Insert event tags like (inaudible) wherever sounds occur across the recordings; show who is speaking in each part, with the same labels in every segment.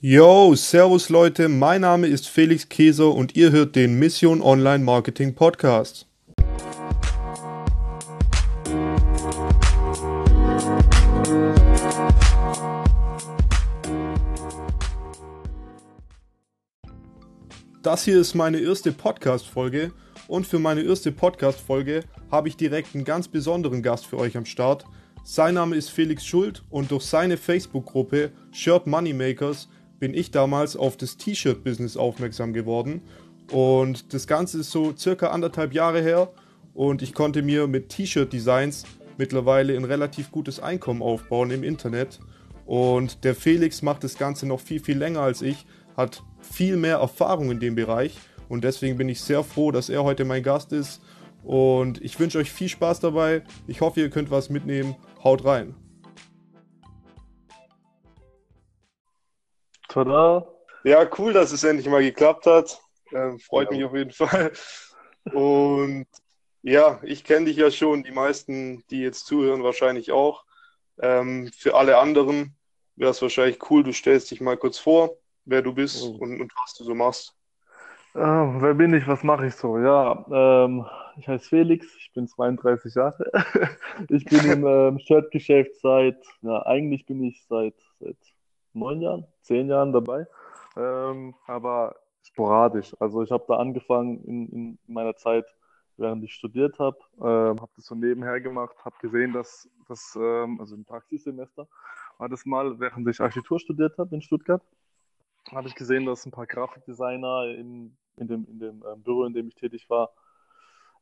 Speaker 1: Yo, Servus Leute, mein Name ist Felix Käser und ihr hört den Mission Online Marketing Podcast. Das hier ist meine erste Podcast-Folge und für meine erste Podcast-Folge habe ich direkt einen ganz besonderen Gast für euch am Start. Sein Name ist Felix Schuld und durch seine Facebook-Gruppe Shirt Moneymakers bin ich damals auf das T-Shirt-Business aufmerksam geworden. Und das Ganze ist so circa anderthalb Jahre her und ich konnte mir mit T-Shirt-Designs mittlerweile ein relativ gutes Einkommen aufbauen im Internet. Und der Felix macht das Ganze noch viel, viel länger als ich, hat viel mehr Erfahrung in dem Bereich und deswegen bin ich sehr froh, dass er heute mein Gast ist. Und ich wünsche euch viel Spaß dabei. Ich hoffe, ihr könnt was mitnehmen. Haut rein.
Speaker 2: Tada.
Speaker 1: Ja, cool, dass es endlich mal geklappt hat. Ähm, freut ja. mich auf jeden Fall. Und ja, ich kenne dich ja schon, die meisten, die jetzt zuhören, wahrscheinlich auch. Ähm, für alle anderen wäre es wahrscheinlich cool, du stellst dich mal kurz vor, wer du bist oh. und, und, was du so machst.
Speaker 2: Äh, wer bin ich, was mache ich so? Ja, ähm, ich heiße Felix, ich bin 32 Jahre. (laughs) ich bin im ähm, Shirtgeschäft seit, ja, eigentlich bin ich seit, seit neun Jahren, zehn Jahren dabei, ähm, aber sporadisch. Also ich habe da angefangen in, in meiner Zeit, während ich studiert habe, ähm, habe das so nebenher gemacht, habe gesehen, dass das, ähm, also im Praxissemester, war das mal, während ich Architektur studiert habe in Stuttgart, habe ich gesehen, dass ein paar Grafikdesigner in, in dem, in dem ähm, Büro, in dem ich tätig war,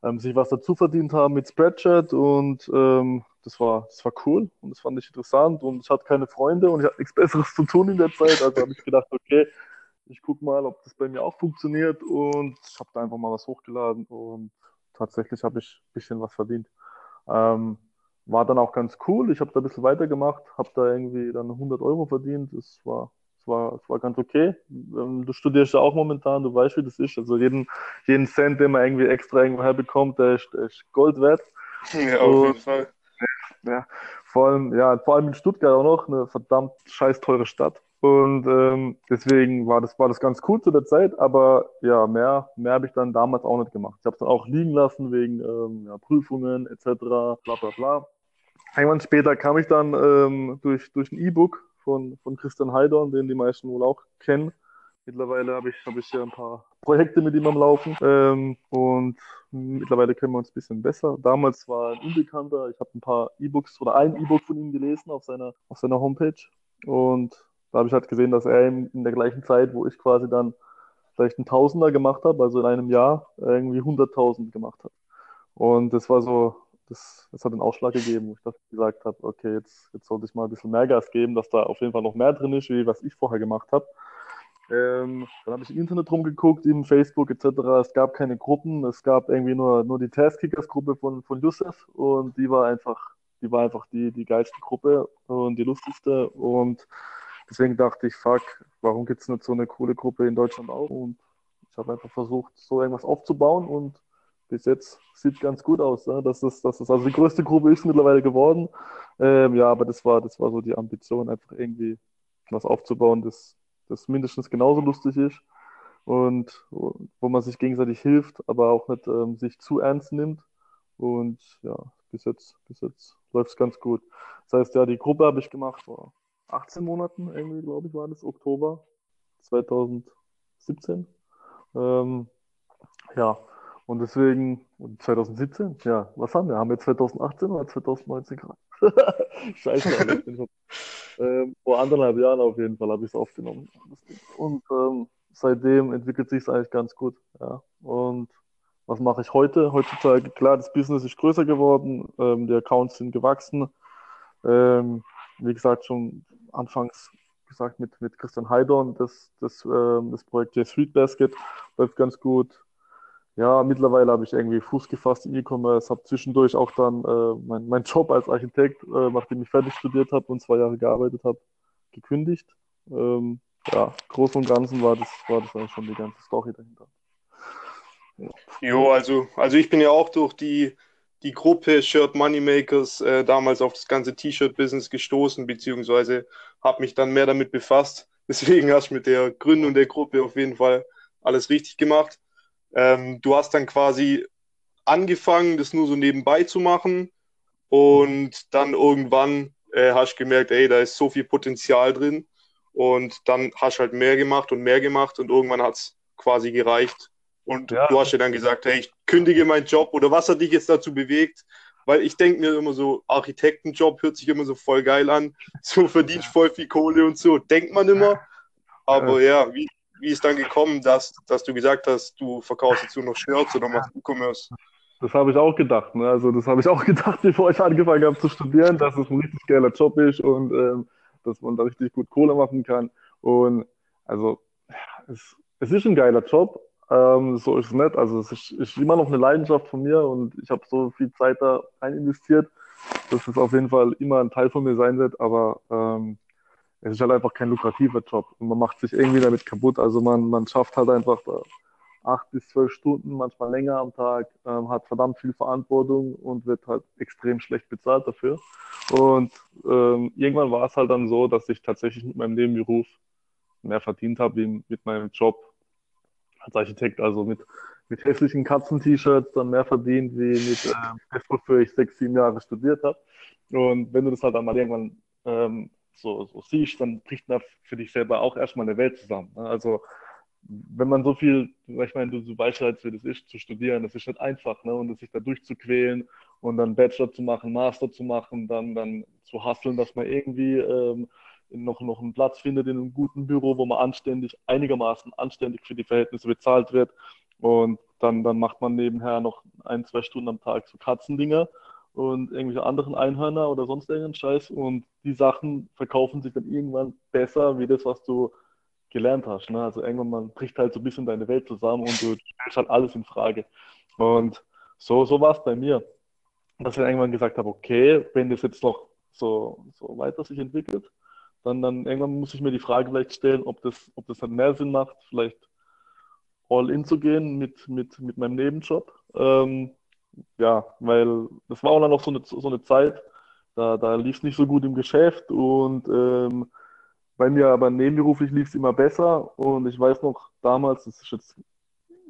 Speaker 2: ähm, sich was dazu verdient haben mit Spreadshirt und ähm, das war, das war cool und das fand ich interessant und ich hatte keine Freunde und ich hatte nichts Besseres zu tun in der Zeit. Also habe ich gedacht, okay, ich gucke mal, ob das bei mir auch funktioniert und ich habe da einfach mal was hochgeladen und tatsächlich habe ich ein bisschen was verdient. Ähm, war dann auch ganz cool. Ich habe da ein bisschen weitergemacht, habe da irgendwie dann 100 Euro verdient. Das war war, es war ganz okay. Ähm, du studierst ja auch momentan, du weißt, wie das ist. Also jeden, jeden Cent, den man irgendwie extra irgendwo herbekommt, der ist, der ist Gold wert.
Speaker 1: Ja, auf jeden Fall.
Speaker 2: Ja, vor allem, ja, vor allem in Stuttgart auch noch, eine verdammt scheiß teure Stadt. Und ähm, deswegen war das, war das ganz cool zu der Zeit, aber ja, mehr, mehr habe ich dann damals auch nicht gemacht. Ich habe es dann auch liegen lassen wegen ähm, ja, Prüfungen etc. bla bla bla. Irgendwann später kam ich dann ähm, durch, durch ein E-Book von, von Christian Heidorn, den die meisten wohl auch kennen. Mittlerweile habe ich, hab ich ja ein paar Projekte mit ihm am Laufen ähm, und mittlerweile kennen wir uns ein bisschen besser. Damals war er ein Unbekannter. Ich habe ein paar E-Books oder ein E-Book von ihm gelesen auf seiner, auf seiner Homepage und da habe ich halt gesehen, dass er in, der gleichen Zeit, wo ich quasi dann vielleicht einen Tausender gemacht habe, also in einem Jahr irgendwie 100.000 gemacht hat. Und das war so das, das hat den Ausschlag gegeben, wo ich gesagt habe, okay, jetzt, jetzt sollte ich mal ein bisschen mehr Gas geben, dass da auf jeden Fall noch mehr drin ist, wie was ich vorher gemacht habe. Ähm, dann habe ich im Internet rumgeguckt, im Facebook etc. Es gab keine Gruppen, es gab irgendwie nur, nur die Taskkickers-Gruppe von, von Yusuf und die war einfach, die war einfach die, die geilste Gruppe und die lustigste und deswegen dachte ich, fuck, warum gibt es nicht so eine coole Gruppe in Deutschland auch? Und ich habe einfach versucht, so irgendwas aufzubauen und bis jetzt sieht ganz gut aus. Ne? Das ist, das ist, also die größte Gruppe ist mittlerweile geworden. Ähm, ja, aber das war, das war so die Ambition, einfach irgendwie was aufzubauen, das, das mindestens genauso lustig ist und wo man sich gegenseitig hilft, aber auch nicht ähm, sich zu ernst nimmt. Und ja, bis jetzt, bis jetzt läuft es ganz gut. Das heißt, ja, die Gruppe habe ich gemacht vor 18 Monaten, irgendwie, glaube ich, war das, Oktober 2017. Ähm, ja, und deswegen, 2017, ja, was haben wir? Haben wir 2018 oder 2019 gerade? (laughs) Scheiße, ähm, vor anderthalb Jahren auf jeden Fall habe ich es aufgenommen. Und ähm, seitdem entwickelt sich es eigentlich ganz gut. Ja. Und was mache ich heute? Heutzutage, klar, das Business ist größer geworden, ähm, die Accounts sind gewachsen. Ähm, wie gesagt, schon anfangs gesagt mit, mit Christian Heidorn, das, das, ähm, das Projekt J Street Basket läuft ganz gut ja, mittlerweile habe ich irgendwie Fuß gefasst im E-Commerce, habe zwischendurch auch dann äh, mein, mein Job als Architekt, äh, nachdem ich fertig studiert habe und zwei Jahre gearbeitet habe, gekündigt. Ähm, ja, groß und ganzen war das, war das eigentlich schon die ganze Story dahinter.
Speaker 1: Ja. Jo, also, also ich bin ja auch durch die, die Gruppe Shirt Moneymakers äh, damals auf das ganze T-Shirt-Business gestoßen, beziehungsweise habe mich dann mehr damit befasst, (laughs) Deswegen hast du mit der Gründung der Gruppe auf jeden Fall alles richtig gemacht. Ähm, du hast dann quasi angefangen, das nur so nebenbei zu machen und dann irgendwann äh, hast du gemerkt, ey, da ist so viel Potenzial drin und dann hast du halt mehr gemacht und mehr gemacht und irgendwann hat es quasi gereicht und ja. du hast ja dann gesagt, hey, ich kündige meinen Job oder was hat dich jetzt dazu bewegt? Weil ich denke mir immer so, Architektenjob hört sich immer so voll geil an, (laughs) so verdienst voll viel Kohle und so, denkt man immer. Aber ja, wie, wie ist dann gekommen, dass, dass du gesagt hast, du verkaufst jetzt nur noch Shirts oder machst E-Commerce?
Speaker 2: Das habe ich auch gedacht. Ne? Also das habe ich auch (laughs) gedacht, bevor ich angefangen habe zu studieren, dass es ein richtig geiler Job ist und ähm, dass man da richtig gut Kohle machen kann. Und also es, es ist ein geiler Job, ähm, so ist es nicht. Also es ist, ist, immer noch eine Leidenschaft von mir und ich habe so viel Zeit da rein investiert, dass es auf jeden Fall immer ein Teil von mir sein wird. Aber ähm, es ist halt einfach kein lukrativer Job und man macht sich irgendwie damit kaputt. Also man, man schafft halt einfach acht bis zwölf Stunden, manchmal länger am Tag, ähm, hat verdammt viel Verantwortung und wird halt extrem schlecht bezahlt dafür. Und ähm, irgendwann war es halt dann so, dass ich tatsächlich mit meinem Nebenberuf mehr verdient habe wie mit meinem Job als Architekt. Also mit, mit hässlichen Katzen-T-Shirts dann mehr verdient wie mit ähm, wofür ich sechs, sieben Jahre studiert habe. Und wenn du das halt dann mal irgendwann ähm, so, so siehst, dann bricht da für dich selber auch erstmal eine Welt zusammen. Ne? Also wenn man so viel, ich meine, du, du weißt halt, wie das ist, zu studieren, das ist nicht einfach, ne? Und sich da durchzuquälen und dann Bachelor zu machen, Master zu machen, dann, dann zu hasseln, dass man irgendwie ähm, noch, noch einen Platz findet in einem guten Büro, wo man anständig, einigermaßen anständig für die Verhältnisse bezahlt wird. Und dann, dann macht man nebenher noch ein, zwei Stunden am Tag so Katzendinger und irgendwelche anderen Einhörner oder sonst irgendeinen Scheiß. Und die Sachen verkaufen sich dann irgendwann besser wie das, was du gelernt hast. Ne? Also irgendwann man bricht halt so ein bisschen deine Welt zusammen und du stellst halt alles in Frage. Und so, so war es bei mir. Dass ich irgendwann gesagt habe, okay, wenn das jetzt noch so, so weiter sich entwickelt, dann, dann irgendwann muss ich mir die Frage vielleicht stellen, ob das, ob das dann mehr Sinn macht, vielleicht all in zu gehen mit, mit, mit meinem Nebenjob. Ähm, ja, weil das war auch dann noch so eine, so eine Zeit, da, da lief es nicht so gut im Geschäft und ähm, bei mir aber nebenberuflich lief es immer besser und ich weiß noch damals, das ist jetzt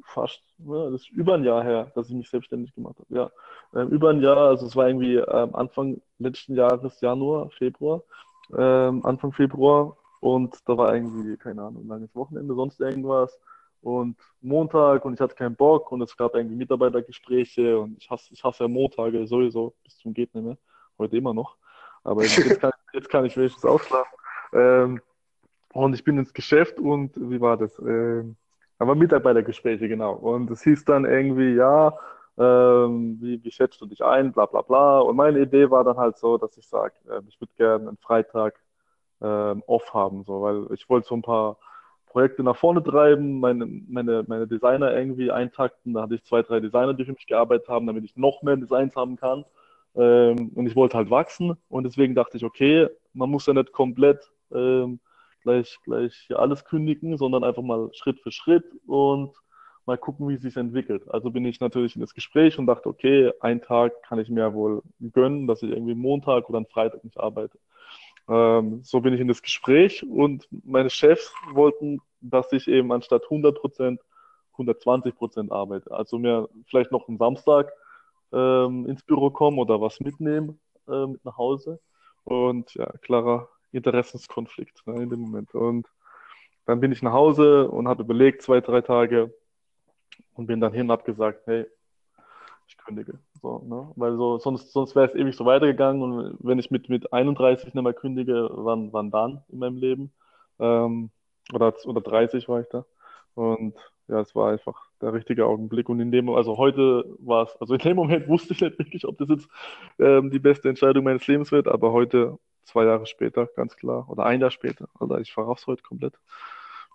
Speaker 2: fast, ja, das ist über ein Jahr her, dass ich mich selbstständig gemacht habe. Ja, ähm, über ein Jahr, also es war irgendwie ähm, Anfang letzten Jahres, Januar, Februar, ähm, Anfang Februar und da war irgendwie, keine Ahnung, langes Wochenende, sonst irgendwas und Montag und ich hatte keinen Bock und es gab irgendwie Mitarbeitergespräche und ich hasse, ich hasse ja Montage sowieso bis zum geht nicht mehr, heute immer noch, aber jetzt kann, (laughs) jetzt kann ich wenigstens ausschlafen. Ähm, und ich bin ins Geschäft und wie war das? Ähm, aber Mitarbeitergespräche, genau. Und es hieß dann irgendwie, ja, ähm, wie, wie schätzt du dich ein, bla bla bla. Und meine Idee war dann halt so, dass ich sage, äh, ich würde gerne einen Freitag ähm, off haben, so, weil ich wollte so ein paar Projekte nach vorne treiben, meine, meine, meine Designer irgendwie eintakten. Da hatte ich zwei, drei Designer, die für mich gearbeitet haben, damit ich noch mehr Designs haben kann. Ähm, und ich wollte halt wachsen und deswegen dachte ich, okay, man muss ja nicht komplett ähm, gleich, gleich alles kündigen, sondern einfach mal Schritt für Schritt und mal gucken, wie es sich entwickelt. Also bin ich natürlich in das Gespräch und dachte, okay, einen Tag kann ich mir wohl gönnen, dass ich irgendwie Montag oder Freitag nicht arbeite. Ähm, so bin ich in das Gespräch und meine Chefs wollten, dass ich eben anstatt 100 Prozent 120 Prozent arbeite. Also mir vielleicht noch am Samstag ähm, ins Büro kommen oder was mitnehmen äh, mit nach Hause. Und ja, klarer Interessenskonflikt ne, in dem Moment. Und dann bin ich nach Hause und habe überlegt, zwei, drei Tage und bin dann hin und habe gesagt, hey, ich kündige. So, ne? Weil so, sonst, sonst wäre es ewig so weitergegangen und wenn ich mit, mit 31 nicht mehr kündige, wann, wann dann in meinem Leben? Ähm, oder, oder 30 war ich da. Und ja, es war einfach der richtige Augenblick. Und in dem, also heute war es, also in dem Moment (laughs) wusste ich nicht wirklich, ob das jetzt ähm, die beste Entscheidung meines Lebens wird, aber heute zwei Jahre später, ganz klar. Oder ein Jahr später. Also ich verraff's heute komplett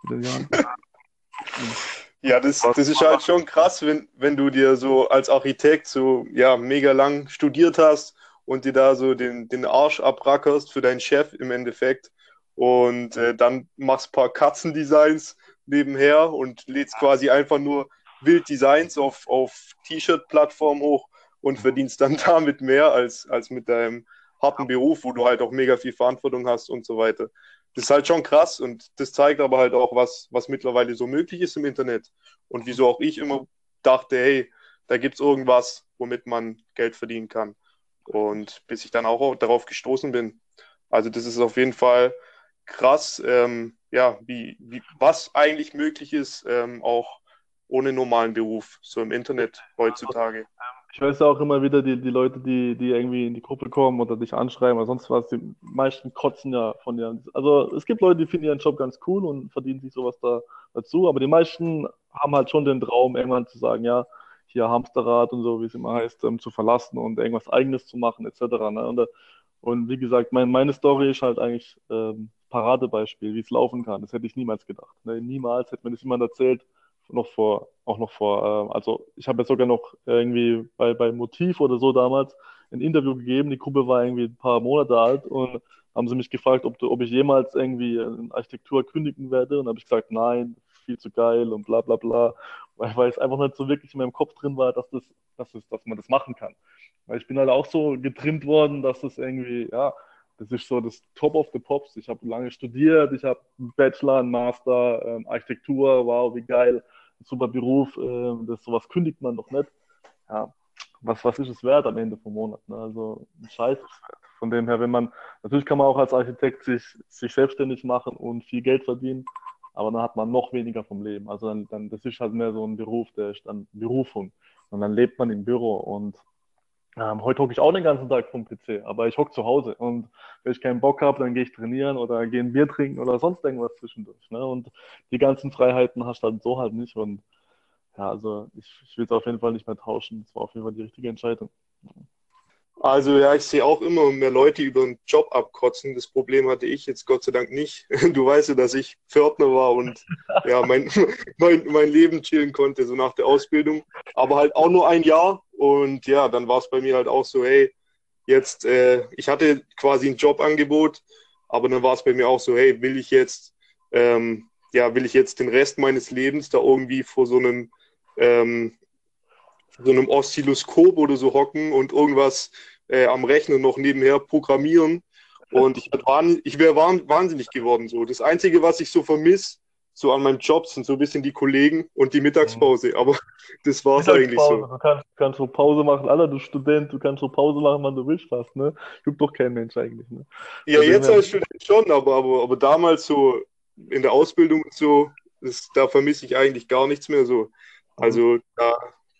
Speaker 2: mit den Jahren. (laughs)
Speaker 1: Ja, das, das ist halt schon krass, wenn, wenn du dir so als Architekt so ja mega lang studiert hast und dir da so den, den Arsch abrackerst für deinen Chef im Endeffekt und äh, dann machst ein paar Katzendesigns nebenher und lädst quasi einfach nur Wilddesigns auf, auf T-Shirt-Plattform hoch und verdienst dann (laughs) damit mehr als, als mit deinem harten Beruf, wo du halt auch mega viel Verantwortung hast und so weiter. Das ist halt schon krass und das zeigt aber halt auch, was, was mittlerweile so möglich ist im Internet. Und wieso auch ich immer dachte, hey, da gibt es irgendwas, womit man Geld verdienen kann. Und bis ich dann auch darauf gestoßen bin. Also das ist auf jeden Fall krass, ähm, ja, wie, wie, was eigentlich möglich ist, ähm, auch ohne normalen Beruf, so im Internet heutzutage.
Speaker 2: Ich weiß auch immer wieder, die, die Leute, die, die irgendwie in die Gruppe kommen oder dich anschreiben oder sonst was, die meisten kotzen ja von dir. Also es gibt Leute, die finden ihren Job ganz cool und verdienen sich sowas da dazu, aber die meisten haben halt schon den Traum, irgendwann zu sagen, ja, hier Hamsterrad und so, wie es immer heißt, ähm, zu verlassen und irgendwas Eigenes zu machen, etc. Ne? Und, und wie gesagt, mein, meine Story ist halt eigentlich ähm, Paradebeispiel, wie es laufen kann. Das hätte ich niemals gedacht. Ne? Niemals hätte mir das jemand erzählt, noch vor, auch noch vor, äh, also ich habe jetzt sogar noch irgendwie bei, bei Motiv oder so damals ein Interview gegeben. Die Gruppe war irgendwie ein paar Monate alt und haben sie mich gefragt, ob, ob ich jemals irgendwie in Architektur kündigen werde. Und habe ich gesagt, nein, viel zu geil und bla bla bla. Weil, weil es einfach nicht so wirklich in meinem Kopf drin war, dass, das, dass, das, dass man das machen kann. Weil ich bin halt auch so getrimmt worden, dass das irgendwie, ja, das ist so das Top of the Pops. Ich habe lange studiert, ich habe einen Bachelor, einen Master, ähm, Architektur, wow, wie geil, super Beruf, ähm, das sowas kündigt man doch nicht. Ja, was, was ist es wert am Ende vom Monat? Ne? Also ein Scheiß Von dem her, wenn man, natürlich kann man auch als Architekt sich, sich selbstständig machen und viel Geld verdienen, aber dann hat man noch weniger vom Leben. Also dann, dann das ist halt mehr so ein Beruf, der ist dann Berufung. Und dann lebt man im Büro und ähm, heute hocke ich auch den ganzen Tag vom PC, aber ich hocke zu Hause und wenn ich keinen Bock habe, dann gehe ich trainieren oder gehe ein Bier trinken oder sonst irgendwas zwischendurch. Ne? Und die ganzen Freiheiten hast du dann so halt nicht. Und ja, also ich, ich will es auf jeden Fall nicht mehr tauschen. Das war auf jeden Fall die richtige Entscheidung.
Speaker 1: Also ja, ich sehe auch immer mehr Leute über den Job abkotzen. Das Problem hatte ich jetzt Gott sei Dank nicht. (laughs) Du weißt ja, dass ich Pförtner war und (laughs) ja, mein, (laughs) mein, mein Leben chillen konnte, so nach der Ausbildung. Aber halt auch nur ein Jahr. Und ja, dann war es bei mir halt auch so, hey, jetzt, äh, ich hatte quasi ein Jobangebot, aber dann war es bei mir auch so, hey, will ich jetzt, ähm, ja, will ich jetzt den Rest meines Lebens da irgendwie vor so einem ähm, so einem Oszilloskop oder so hocken und irgendwas äh, am Rechner noch nebenher programmieren. Und ich, ich wäre wahnsinnig geworden. So. Das Einzige, was ich so vermisse, so an meinem Job, sind so ein bisschen die Kollegen und die Mittagspause. Mhm. Aber das war es eigentlich so.
Speaker 2: Du kannst, du kannst so Pause machen, Alter, du Student, du kannst so Pause machen, wann du willst fast. Ne? Gibt doch kein Mensch eigentlich. Ne?
Speaker 1: Ja, also, jetzt als Student schon, aber, aber, aber damals so in der Ausbildung und so, das, da vermisse ich eigentlich gar nichts mehr so. Also mhm. da,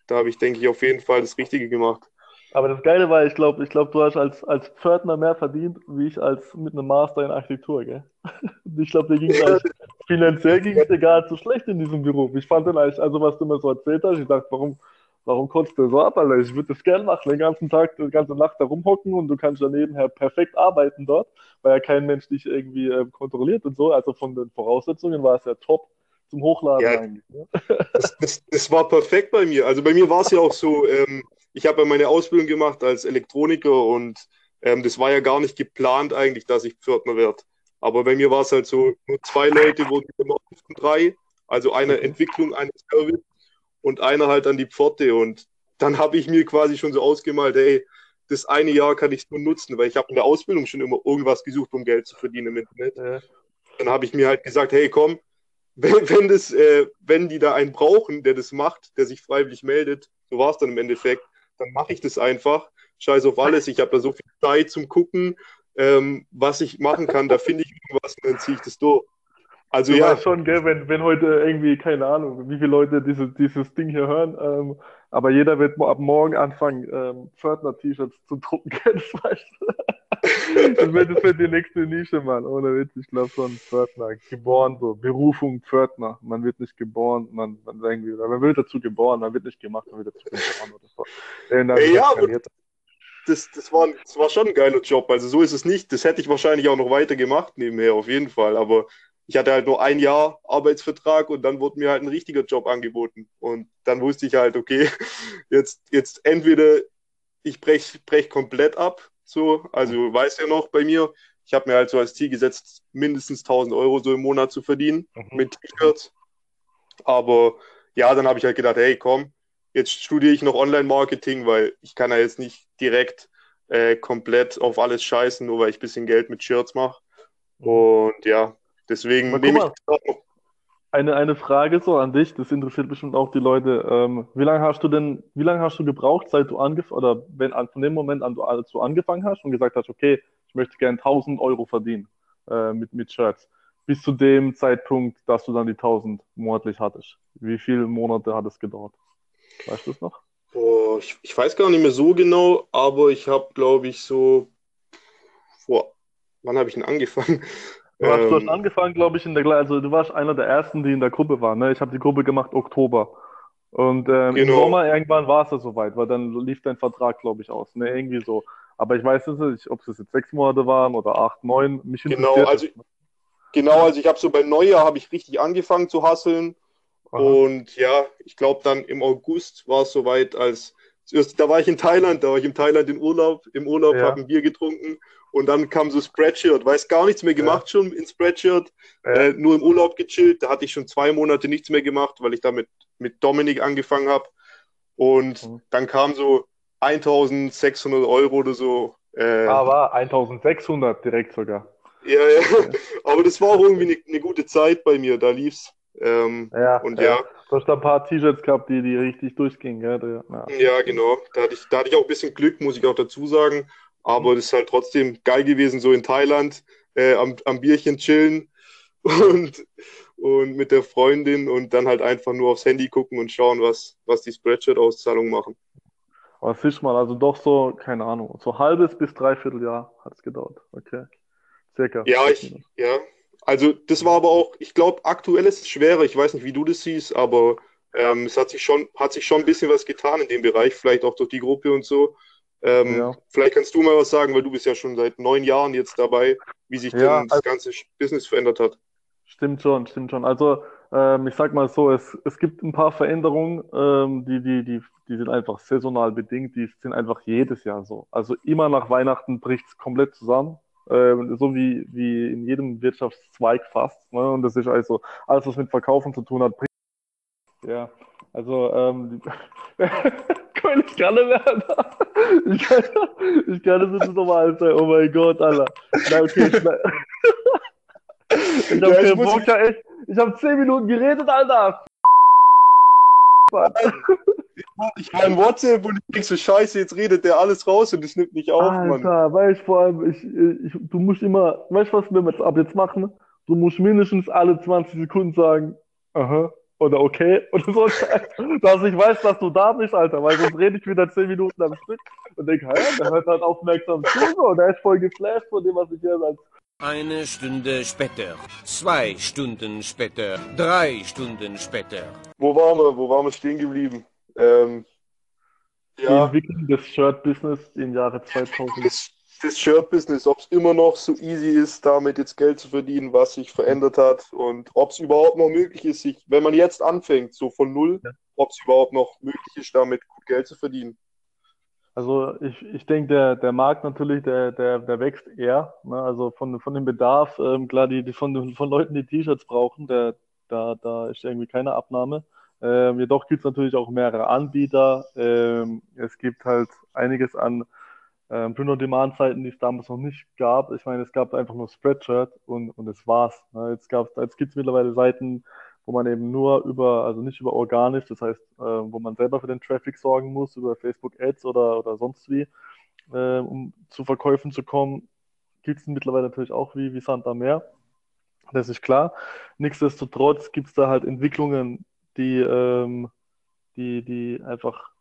Speaker 1: da habe ich, denke ich, auf jeden Fall das Richtige gemacht.
Speaker 2: Aber das Geile war, ich glaube, ich glaub, du hast als, als Pförtner mehr verdient, wie ich als mit einem Master in Architektur, gell? (laughs) ich glaube, dir ging es finanziell ging es dir gar nicht so schlecht in diesem Beruf. Ich fand den eigentlich, also was du mir so erzählt hast, ich dachte, warum, warum kotzt du so ab, Alter? Ich würde das gerne machen, den ganzen Tag, die ganze Nacht da rumhocken und du kannst ja nebenher perfekt arbeiten dort, weil ja kein Mensch dich irgendwie äh, kontrolliert und so. Also von den Voraussetzungen war es ja top zum Hochladen ja, eigentlich. Ne?
Speaker 1: Das, das, das, war perfekt bei mir. Also bei mir war es ja auch so, ähm, ich habe ja meine Ausbildung gemacht als Elektroniker und ähm, das war ja gar nicht geplant eigentlich, dass ich Pförtner werde. Aber bei mir war es halt so, nur zwei Leute wurden immer von drei, also eine Entwicklung, eine Service und einer halt an die Pforte. Und dann habe ich mir quasi schon so ausgemalt, ey, das eine Jahr kann ich nur nutzen, weil ich habe in der Ausbildung schon immer irgendwas gesucht, um Geld zu verdienen im Internet. Ja. Dann habe ich mir halt gesagt, hey, komm, (laughs) wenn, wenn, das, äh, wenn die da einen brauchen, der das macht, der sich freiwillig meldet, so war es dann im Endeffekt, dann mache ich das einfach. Scheiß auf alles. Ich habe da so viel Zeit zum Gucken, ähm, was ich machen kann. Da finde ich irgendwas und dann ziehe ich das durch.
Speaker 2: Also du ja. schon, gell, wenn, wenn heute irgendwie, keine Ahnung, wie viele Leute diese, dieses Ding hier hören, ähm, aber jeder wird ab morgen anfangen, ähm, Pförtner-T-Shirts zu drucken, (laughs) weißt du. (laughs) das wird die nächste Nische, Mann. Ohne Witz, ich glaube schon Pförtner. Geboren so. Berufung Pförtner. Man wird nicht geboren, man, man irgendwie, man wird dazu geboren, man wird nicht gemacht, man wird dazu geboren oder so.
Speaker 1: Ey, ja, das, das, war, das war schon ein geiler Job. Also so ist es nicht. Das hätte ich wahrscheinlich auch noch weiter gemacht nebenher, auf jeden Fall. Aber ich hatte halt nur ein Jahr Arbeitsvertrag und dann wurde mir halt ein richtiger Job angeboten. Und dann wusste ich halt, okay, (laughs) jetzt, jetzt entweder ich breche brech komplett ab so, also weißt ja noch bei mir, ich habe mir halt so als Ziel gesetzt, mindestens 1000 Euro so im Monat zu verdienen mhm. mit T-Shirts. Aber ja, dann habe ich halt gedacht, hey, komm, jetzt studiere ich noch Online-Marketing, weil ich kann ja jetzt nicht direkt äh, komplett auf alles scheißen, nur weil ich ein bisschen Geld mit Shirts mache. Und ja, deswegen nehme ich grad noch
Speaker 2: Eine, eine Frage so an dich, das interessiert bestimmt auch die Leute. Ähm, wie lange hast du denn, wie lange hast du gebraucht, seit du angefangen, oder wenn von dem Moment an, du, als angefangen hast und gesagt hast, okay, ich möchte gern 1000 Euro verdienen äh, mit, mit Shirts, bis zu dem Zeitpunkt, dass du dann die 1000 monatlich hattest? Wie viele Monate hat es gedauert? Weißt du es noch?
Speaker 1: Boah, ich, ich weiß gar nicht mehr so genau, aber ich habe, glaube ich, so vor, wann habe ich denn angefangen?
Speaker 2: Du hast, du hast
Speaker 1: Ähm,
Speaker 2: angefangen, glaube ich, in der, also du warst einer der ersten, die in der Gruppe waren, ne? Ich habe die Gruppe gemacht Oktober. Und ähm, im
Speaker 1: Genau.
Speaker 2: Sommer irgendwann war es ja soweit, weil dann lief dein Vertrag, glaube ich, aus, ne? Irgendwie so. Aber ich weiß nicht, ob es jetzt sechs Monate waren oder acht, neun. Mich
Speaker 1: Genau, also-
Speaker 2: das.
Speaker 1: genau, also ich habe so beim Neujahr habe ich richtig angefangen zu hasseln.
Speaker 2: Aha.
Speaker 1: Und ja, ich glaube dann im August war es soweit, als da war ich in Thailand, da war ich in Thailand in Urlaub, im Urlaub,
Speaker 2: Ja.
Speaker 1: habe ein Bier getrunken und dann kam so Spreadshirt, weiß gar nichts mehr gemacht schon in Spreadshirt,
Speaker 2: Ja.
Speaker 1: äh, nur im Urlaub gechillt, da hatte ich schon zwei Monate nichts mehr gemacht, weil ich da mit, mit Dominik angefangen habe und
Speaker 2: Mhm.
Speaker 1: dann kam so 1600 Euro oder so. Äh,
Speaker 2: Ah, war 1600 direkt sogar.
Speaker 1: ja, ja, (laughs) aber das war auch irgendwie eine, eine gute Zeit bei mir, da lief's. Ähm,
Speaker 2: Ja,
Speaker 1: und ja.
Speaker 2: Du hast da ein paar T-Shirts gehabt, die, die richtig durchgingen, gell? Ja.
Speaker 1: Ja, genau. Da hatte ich, da hatte ich auch ein bisschen Glück, muss ich auch dazu sagen. Aber das ist halt trotzdem geil gewesen, so in Thailand äh, am, am Bierchen chillen (laughs) und, und mit der Freundin und dann halt einfach nur aufs Handy gucken und schauen, was, was die Spreadshirt-Auszahlungen machen.
Speaker 2: Aber siehst mal, also doch so, keine Ahnung, so halbes bis dreiviertel Jahr hat es gedauert. Okay. Circa.
Speaker 1: Ja, ich, ja. Also das war aber auch, ich glaube, aktuell ist es schwerer. Ich weiß nicht, wie du das siehst, aber ähm, es hat sich schon, hat sich schon ein bisschen was getan in dem Bereich, vielleicht auch durch die Gruppe und so. Ähm,
Speaker 2: Ja.
Speaker 1: Vielleicht kannst du mal was sagen, weil du bist ja schon seit neun Jahren jetzt dabei, wie sich
Speaker 2: Ja,
Speaker 1: denn das ganze Business verändert hat.
Speaker 2: Stimmt schon, stimmt schon. Also, ähm, ich sag mal so, es, es gibt ein paar Veränderungen, ähm, die, die, die, die sind einfach saisonal bedingt, die sind einfach jedes Jahr so. Also immer nach Weihnachten bricht es komplett zusammen, ähm, so wie, wie in jedem Wirtschaftszweig fast. Ne? Und das ist also alles, was mit Verkaufen zu tun hat, bricht. Ja, also, ähm, (laughs) ich kann nicht mehr. Ich kann, ich kann das nicht nochmal sagen. Oh mein Gott, Alter. Na, okay, schnell. (laughs) Ich hab
Speaker 1: Ja, ich muss
Speaker 2: Bock, echt. Ich hab zehn Minuten geredet, Alter. Mann. (laughs)
Speaker 1: Ich war im WhatsApp und ich denk so, scheiße, jetzt redet der alles raus und es nimmt nicht auf, Mann.
Speaker 2: Alter, weißt du, vor allem, ich, ich, du musst immer, weißt du, was wir jetzt ab jetzt machen? Du musst mindestens alle 20 Sekunden sagen, aha, oder okay, (laughs) oder so, dass ich weiß, dass du da bist, Alter, weil sonst rede ich wieder 10 Minuten am Stück und denke, hä, der hört halt aufmerksam zu, so, und der ist voll geflasht von dem, was ich hier als
Speaker 3: Eine Stunde später, zwei Stunden später, drei Stunden später.
Speaker 1: Wo waren wir? Wo waren wir stehen geblieben? Ähm,
Speaker 2: die
Speaker 1: ja,
Speaker 2: Entwicklung des Shirt-Business im Jahre 2000.
Speaker 1: das, Shirt-Business, ob es immer noch so easy ist, damit jetzt Geld zu verdienen, was sich verändert hat und ob es überhaupt noch möglich ist, sich, wenn man jetzt anfängt, so von null,
Speaker 2: Ja.
Speaker 1: ob es überhaupt noch möglich ist, damit gut Geld zu verdienen.
Speaker 2: Also ich, ich denke, der, der Markt natürlich, der, der, der wächst eher. Ne? Also von, von dem Bedarf, ähm, klar, die, die von, von Leuten, die T-Shirts brauchen, der, da, da ist irgendwie keine Abnahme. Ähm, jedoch gibt es natürlich auch mehrere Anbieter. Ähm, es gibt halt einiges an ähm, Print-on-Demand-Seiten, die es damals noch nicht gab. Ich meine, es gab einfach nur Spreadshirt und, und es war's. Ne? Jetzt jetzt gibt es mittlerweile Seiten, wo man eben nur über, also nicht über organisch, das heißt, äh, wo man selber für den Traffic sorgen muss, über Facebook Ads oder, oder sonst wie, äh, um zu Verkäufen zu kommen, gibt es mittlerweile natürlich auch wie, wie Sand am. Das ist klar. Nichtsdestotrotz gibt es da halt Entwicklungen, die, ähm, die, die einfach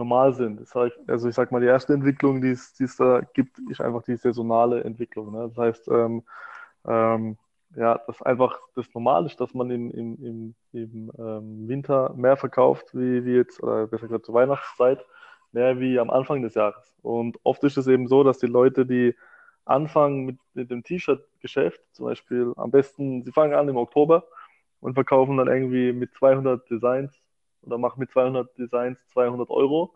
Speaker 2: normal sind. Also ich sag mal, die erste Entwicklung, die es, die es da gibt, ist einfach die saisonale Entwicklung. Ne? Das heißt, ähm, ähm, ja, dass einfach das normal ist, dass man im, im, im, im ähm, Winter mehr verkauft, wie, wie jetzt, oder besser gesagt zur Weihnachtszeit, mehr wie am Anfang des Jahres. Und oft ist es eben so, dass die Leute, die anfangen mit, mit dem T-Shirt-Geschäft, zum Beispiel am besten, sie fangen an im Oktober und verkaufen dann irgendwie mit 200 Designs oder machen mit 200 Designs 200 Euro.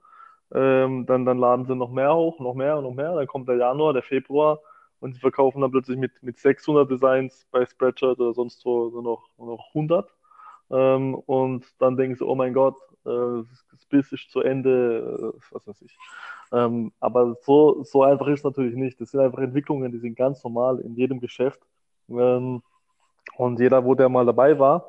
Speaker 2: Ähm, dann, dann laden sie noch mehr hoch, noch mehr und noch mehr. Dann kommt der Januar, der Februar und sie verkaufen dann plötzlich mit, mit 600 Designs bei Spreadshirt oder sonst wo nur noch, noch 100. Ähm, und dann denken sie, oh mein Gott, äh, das Biss ist zu Ende, äh, was weiß ich. Ähm, aber so, so einfach ist es natürlich nicht. Das sind einfach Entwicklungen, die sind ganz normal in jedem Geschäft. Ähm, und jeder, wo der mal dabei war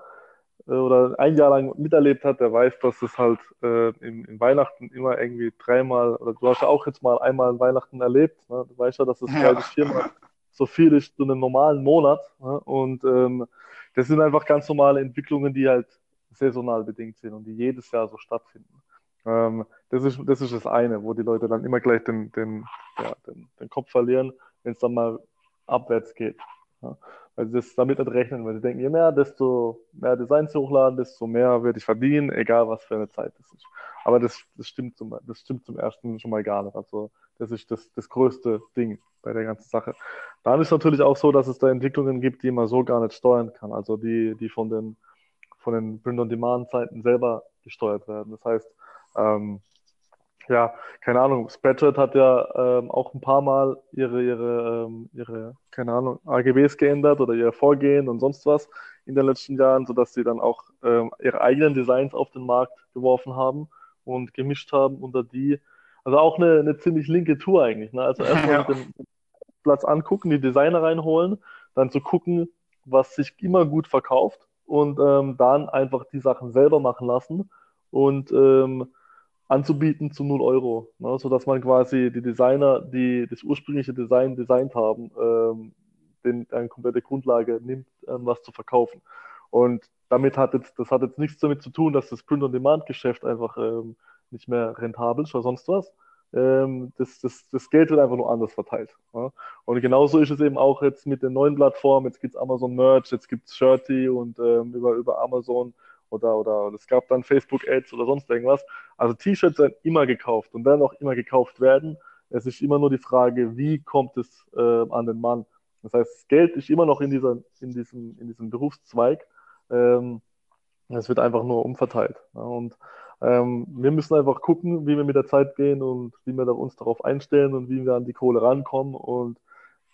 Speaker 2: oder ein Jahr lang miterlebt hat, der weiß, dass es halt äh, in, in, Weihnachten immer irgendwie dreimal, oder du hast ja auch jetzt mal einmal Weihnachten erlebt, ne? du weißt ja, dass es ja. drei bis viermal so viel ist zu einem normalen Monat. Ne? Und ähm, das sind einfach ganz normale Entwicklungen, die halt saisonal bedingt sind und die jedes Jahr so stattfinden. Ähm, das, ist, das ist das eine, wo die Leute dann immer gleich den, den, ja, den, den Kopf verlieren, wenn es dann mal abwärts geht. Ja? Weil sie das damit nicht rechnen, weil sie denken, je mehr, desto mehr Designs hochladen, desto mehr werde ich verdienen, egal was für eine Zeit das ist. Aber das, das, stimmt, zum, das stimmt zum ersten schon mal gar nicht. Also das ist das, das größte Ding bei der ganzen Sache. Dann ist natürlich auch so, dass es da Entwicklungen gibt, die man so gar nicht steuern kann. Also die, die von den, von den Print-on-Demand-Seiten selber gesteuert werden. Das heißt, ähm, ja, keine Ahnung, Spreadshirt hat ja ähm, auch ein paar Mal ihre, ihre, ähm, ihre, keine Ahnung, AGBs geändert oder ihr Vorgehen und sonst was in den letzten Jahren, sodass sie dann auch ähm, ihre eigenen Designs auf den Markt geworfen haben und gemischt haben unter die. Also auch eine, eine ziemlich linke Tour eigentlich. Ne? Also erstmal ja. den Platz angucken, die Designer reinholen, dann zu gucken, was sich immer gut verkauft und ähm, dann einfach die Sachen selber machen lassen und ähm, anzubieten zu 0 Euro, ne, sodass man quasi die Designer, die das ursprüngliche Design designt haben, ähm, den, eine komplette Grundlage nimmt, ähm, was zu verkaufen. Und damit hat jetzt, das hat jetzt nichts damit zu tun, dass das Print-on-Demand-Geschäft einfach ähm, nicht mehr rentabel ist oder sonst was. Ähm, das, das, das Geld wird einfach nur anders verteilt. Ja? Und genauso ist es eben auch jetzt mit den neuen Plattformen. Jetzt gibt es Amazon Merch, jetzt gibt es Shirty und ähm, über, über Amazon oder, oder es gab dann Facebook-Ads oder sonst irgendwas. Also T-Shirts werden immer gekauft und werden auch immer gekauft werden. Es ist immer nur die Frage, wie kommt es äh, an den Mann. Das heißt, Geld ist immer noch in, dieser, in, diesem, in diesem Berufszweig. Ähm, es wird einfach nur umverteilt. Ja, und ähm, wir müssen einfach gucken, wie wir mit der Zeit gehen und wie wir uns darauf einstellen und wie wir an die Kohle rankommen. Und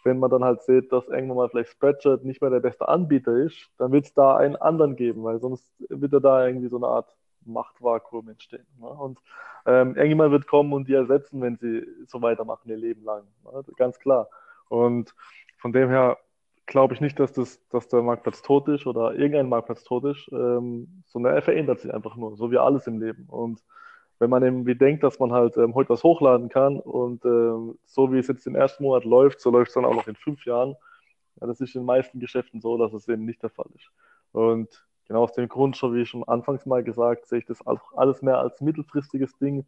Speaker 2: wenn man dann halt sieht, dass irgendwann mal vielleicht Spreadshirt nicht mehr der beste Anbieter ist, dann wird es da einen anderen geben, weil sonst wird da irgendwie so eine Art Machtvakuum entstehen. Ne? Und ähm, irgendjemand wird kommen und die ersetzen, wenn sie so weitermachen, ihr Leben lang. Ne? Ganz klar. Und von dem her glaube ich nicht, dass, das, dass der Marktplatz tot ist oder irgendein Marktplatz tot ist, ähm, sondern er verändert sich einfach nur, so wie alles im Leben. Und wenn man irgendwie denkt, dass man halt ähm, heute was hochladen kann und ähm, so wie es jetzt im ersten Monat läuft, so läuft es dann auch noch in fünf Jahren. Ja, das ist in den meisten Geschäften so, dass es eben nicht der Fall ist. Und genau aus dem Grund, schon wie schon anfangs mal gesagt, sehe ich das auch alles mehr als mittelfristiges Ding,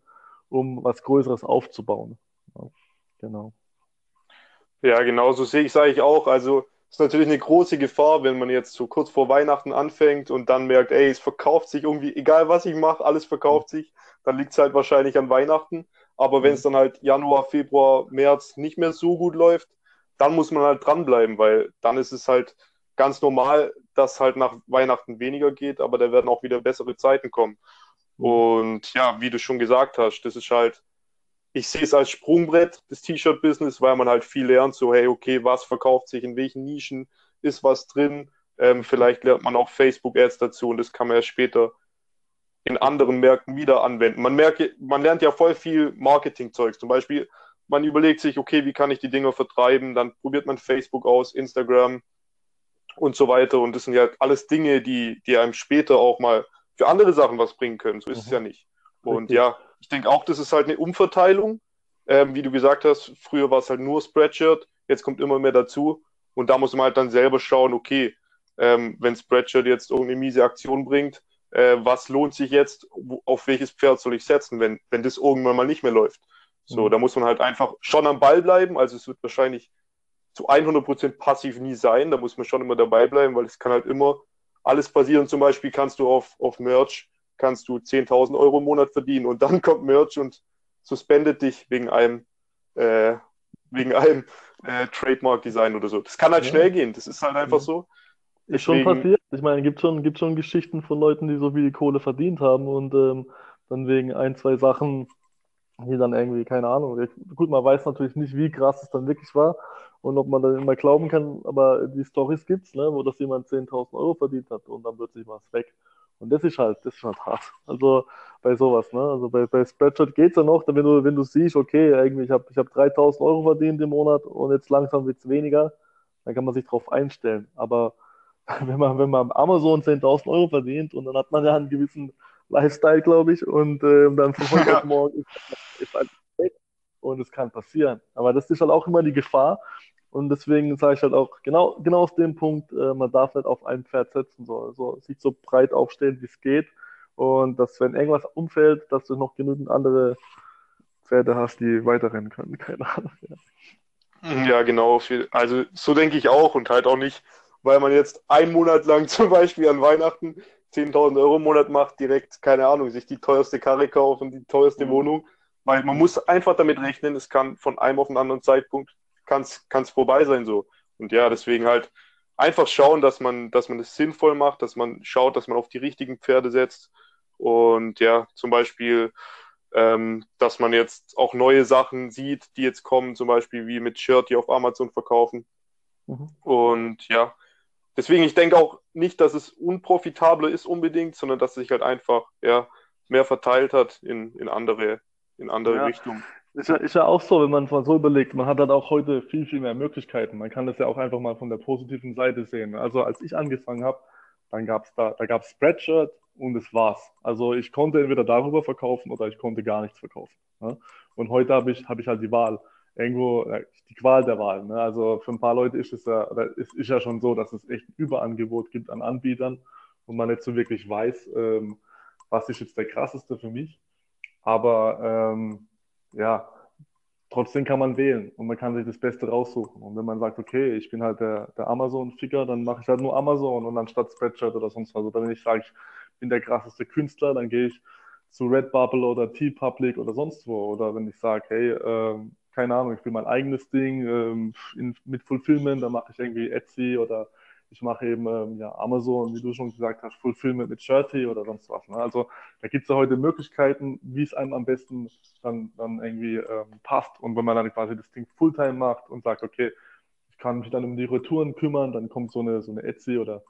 Speaker 2: um was Größeres aufzubauen. Ja, genau.
Speaker 1: Ja, genau so sehe ich es eigentlich auch. Also ist natürlich eine große Gefahr, wenn man jetzt so kurz vor Weihnachten anfängt und dann merkt, ey, es verkauft sich irgendwie, egal was ich mache, alles verkauft sich, dann liegt es halt wahrscheinlich an Weihnachten. Aber wenn es dann halt Januar, Februar, März nicht mehr so gut läuft, dann muss man halt dranbleiben, weil dann ist es halt ganz normal, dass halt nach Weihnachten weniger geht, aber da werden auch wieder bessere Zeiten kommen. Mhm. Und ja, wie du schon gesagt hast, das ist halt ich sehe es als Sprungbrett, das T-Shirt-Business, weil man halt viel lernt, so, hey, okay, was verkauft sich, in welchen Nischen ist was drin. Ähm, vielleicht lernt man auch Facebook-Ads dazu und das kann man ja später in anderen Märkten wieder anwenden. Man, merkt, man lernt ja voll viel Marketing-Zeugs. Zum Beispiel, man überlegt sich, okay, wie kann ich die Dinger vertreiben? Dann probiert man Facebook aus, Instagram und so weiter. Und das sind ja alles Dinge, die, die einem später auch mal für andere Sachen was bringen können. So ist mhm. es ja nicht. Und Richtig. ja, ich denke auch, das ist halt eine Umverteilung. Ähm, wie du gesagt hast, früher war es halt nur Spreadshirt, jetzt kommt immer mehr dazu. Und da muss man halt dann selber schauen, okay, ähm, wenn Spreadshirt jetzt irgendeine miese Aktion bringt, äh, was lohnt sich jetzt, auf welches Pferd soll ich setzen, wenn, wenn das irgendwann mal nicht mehr läuft. So, mhm. da muss man halt einfach schon am Ball bleiben. Also es wird wahrscheinlich zu 100% passiv nie sein. Da muss man schon immer dabei bleiben, weil es kann halt immer alles passieren. Zum Beispiel kannst du auf, auf Merch kannst du 10.000 Euro im Monat verdienen und dann kommt Merch und suspendet dich wegen einem, äh, wegen einem äh, Trademark-Design oder so. Das kann halt ja. schnell gehen, das ist halt einfach ja. so.
Speaker 2: Ist schon passiert. Ich meine, es gibt schon, gibt schon Geschichten von Leuten, die so viel Kohle verdient haben und ähm, dann wegen ein, zwei Sachen, die dann irgendwie, keine Ahnung, gut, man weiß natürlich nicht, wie krass es dann wirklich war und ob man dann immer glauben kann, aber die Stories gibt es, ne, wo das jemand 10.000 Euro verdient hat und dann plötzlich was weg. Und das ist halt, das ist halt hart. (laughs) Also bei sowas, ne? Also bei, bei Spreadshirt geht es ja noch, wenn du, wenn du siehst, okay, irgendwie, ich habe ich hab 3000 Euro verdient im Monat und jetzt langsam wird es weniger, dann kann man sich darauf einstellen. Aber (laughs) wenn man, wenn man Amazon 10.000 Euro verdient und dann hat man ja einen gewissen Lifestyle, glaube ich, und äh, dann von heute auf (laughs) morgen ist, ist halt weg und es kann passieren. Aber das ist halt auch immer die Gefahr und deswegen sage ich halt auch, genau, genau aus dem Punkt, äh, man darf nicht auf ein Pferd setzen, so, so, sich so breit aufstellen, wie es geht und dass, wenn irgendwas umfällt, dass du noch genügend andere Pferde hast, die weiterrennen können, (laughs) keine Ahnung.
Speaker 1: Ja, ja genau. Also so denke ich auch und halt auch nicht, weil man jetzt einen Monat lang (laughs) zum Beispiel an Weihnachten 10.000 Euro im Monat macht, direkt, keine Ahnung, sich die teuerste Karre kaufen, die teuerste mhm. Wohnung. Weil man muss einfach damit rechnen, es kann von einem auf einen anderen Zeitpunkt kann's, kann's vorbei sein so. Und ja, deswegen halt einfach schauen, dass man, dass man das sinnvoll macht, dass man schaut, dass man auf die richtigen Pferde setzt. Und ja, zum Beispiel, ähm, dass man jetzt auch neue Sachen sieht, die jetzt kommen, zum Beispiel wie mit Shirt, die auf Amazon verkaufen. Mhm. Und ja, deswegen, ich denke auch nicht, dass es unprofitabler ist unbedingt, sondern dass es sich halt einfach ja, mehr verteilt hat in, in andere, in andere ja. Richtungen.
Speaker 2: Ist ja, ist ja auch so, wenn man mal so überlegt, man hat halt auch heute viel, viel mehr Möglichkeiten. Man kann das ja auch einfach mal von der positiven Seite sehen. Also als ich angefangen habe, dann gab es da, da gab es Spreadshirt und es war's. Also ich konnte entweder darüber verkaufen oder ich konnte gar nichts verkaufen. Ne? Und heute habe ich, hab ich halt die Wahl irgendwo die Qual der Wahl. Ne? Also für ein paar Leute ist es ja, oder ist, ist ja schon so, dass es echt ein Überangebot gibt an Anbietern und man nicht so wirklich weiß, ähm, was ist jetzt der krasseste für mich. Aber ähm, ja, trotzdem kann man wählen und man kann sich das Beste raussuchen. Und wenn man sagt, okay, ich bin halt der, der Amazon-Ficker, dann mache ich halt nur Amazon und anstatt Spreadshirt oder sonst was. Oder wenn ich sage, ich bin der krasseste Künstler, dann gehe ich zu Redbubble oder T-Public oder sonst wo. Oder wenn ich sage, hey, ähm, keine Ahnung, ich will mein eigenes Ding ähm, in, mit Fulfillment, dann mache ich irgendwie Etsy oder ich mache eben ähm, ja, Amazon, wie du schon gesagt hast, Fulfillment mit Shirty oder sonst was. Ne? Also da gibt es ja heute Möglichkeiten, wie es einem am besten dann, dann irgendwie ähm, passt. Und wenn man dann quasi das Ding Fulltime macht und sagt, okay, ich kann mich dann um die Retouren kümmern, dann kommt so eine, so eine Etsy oder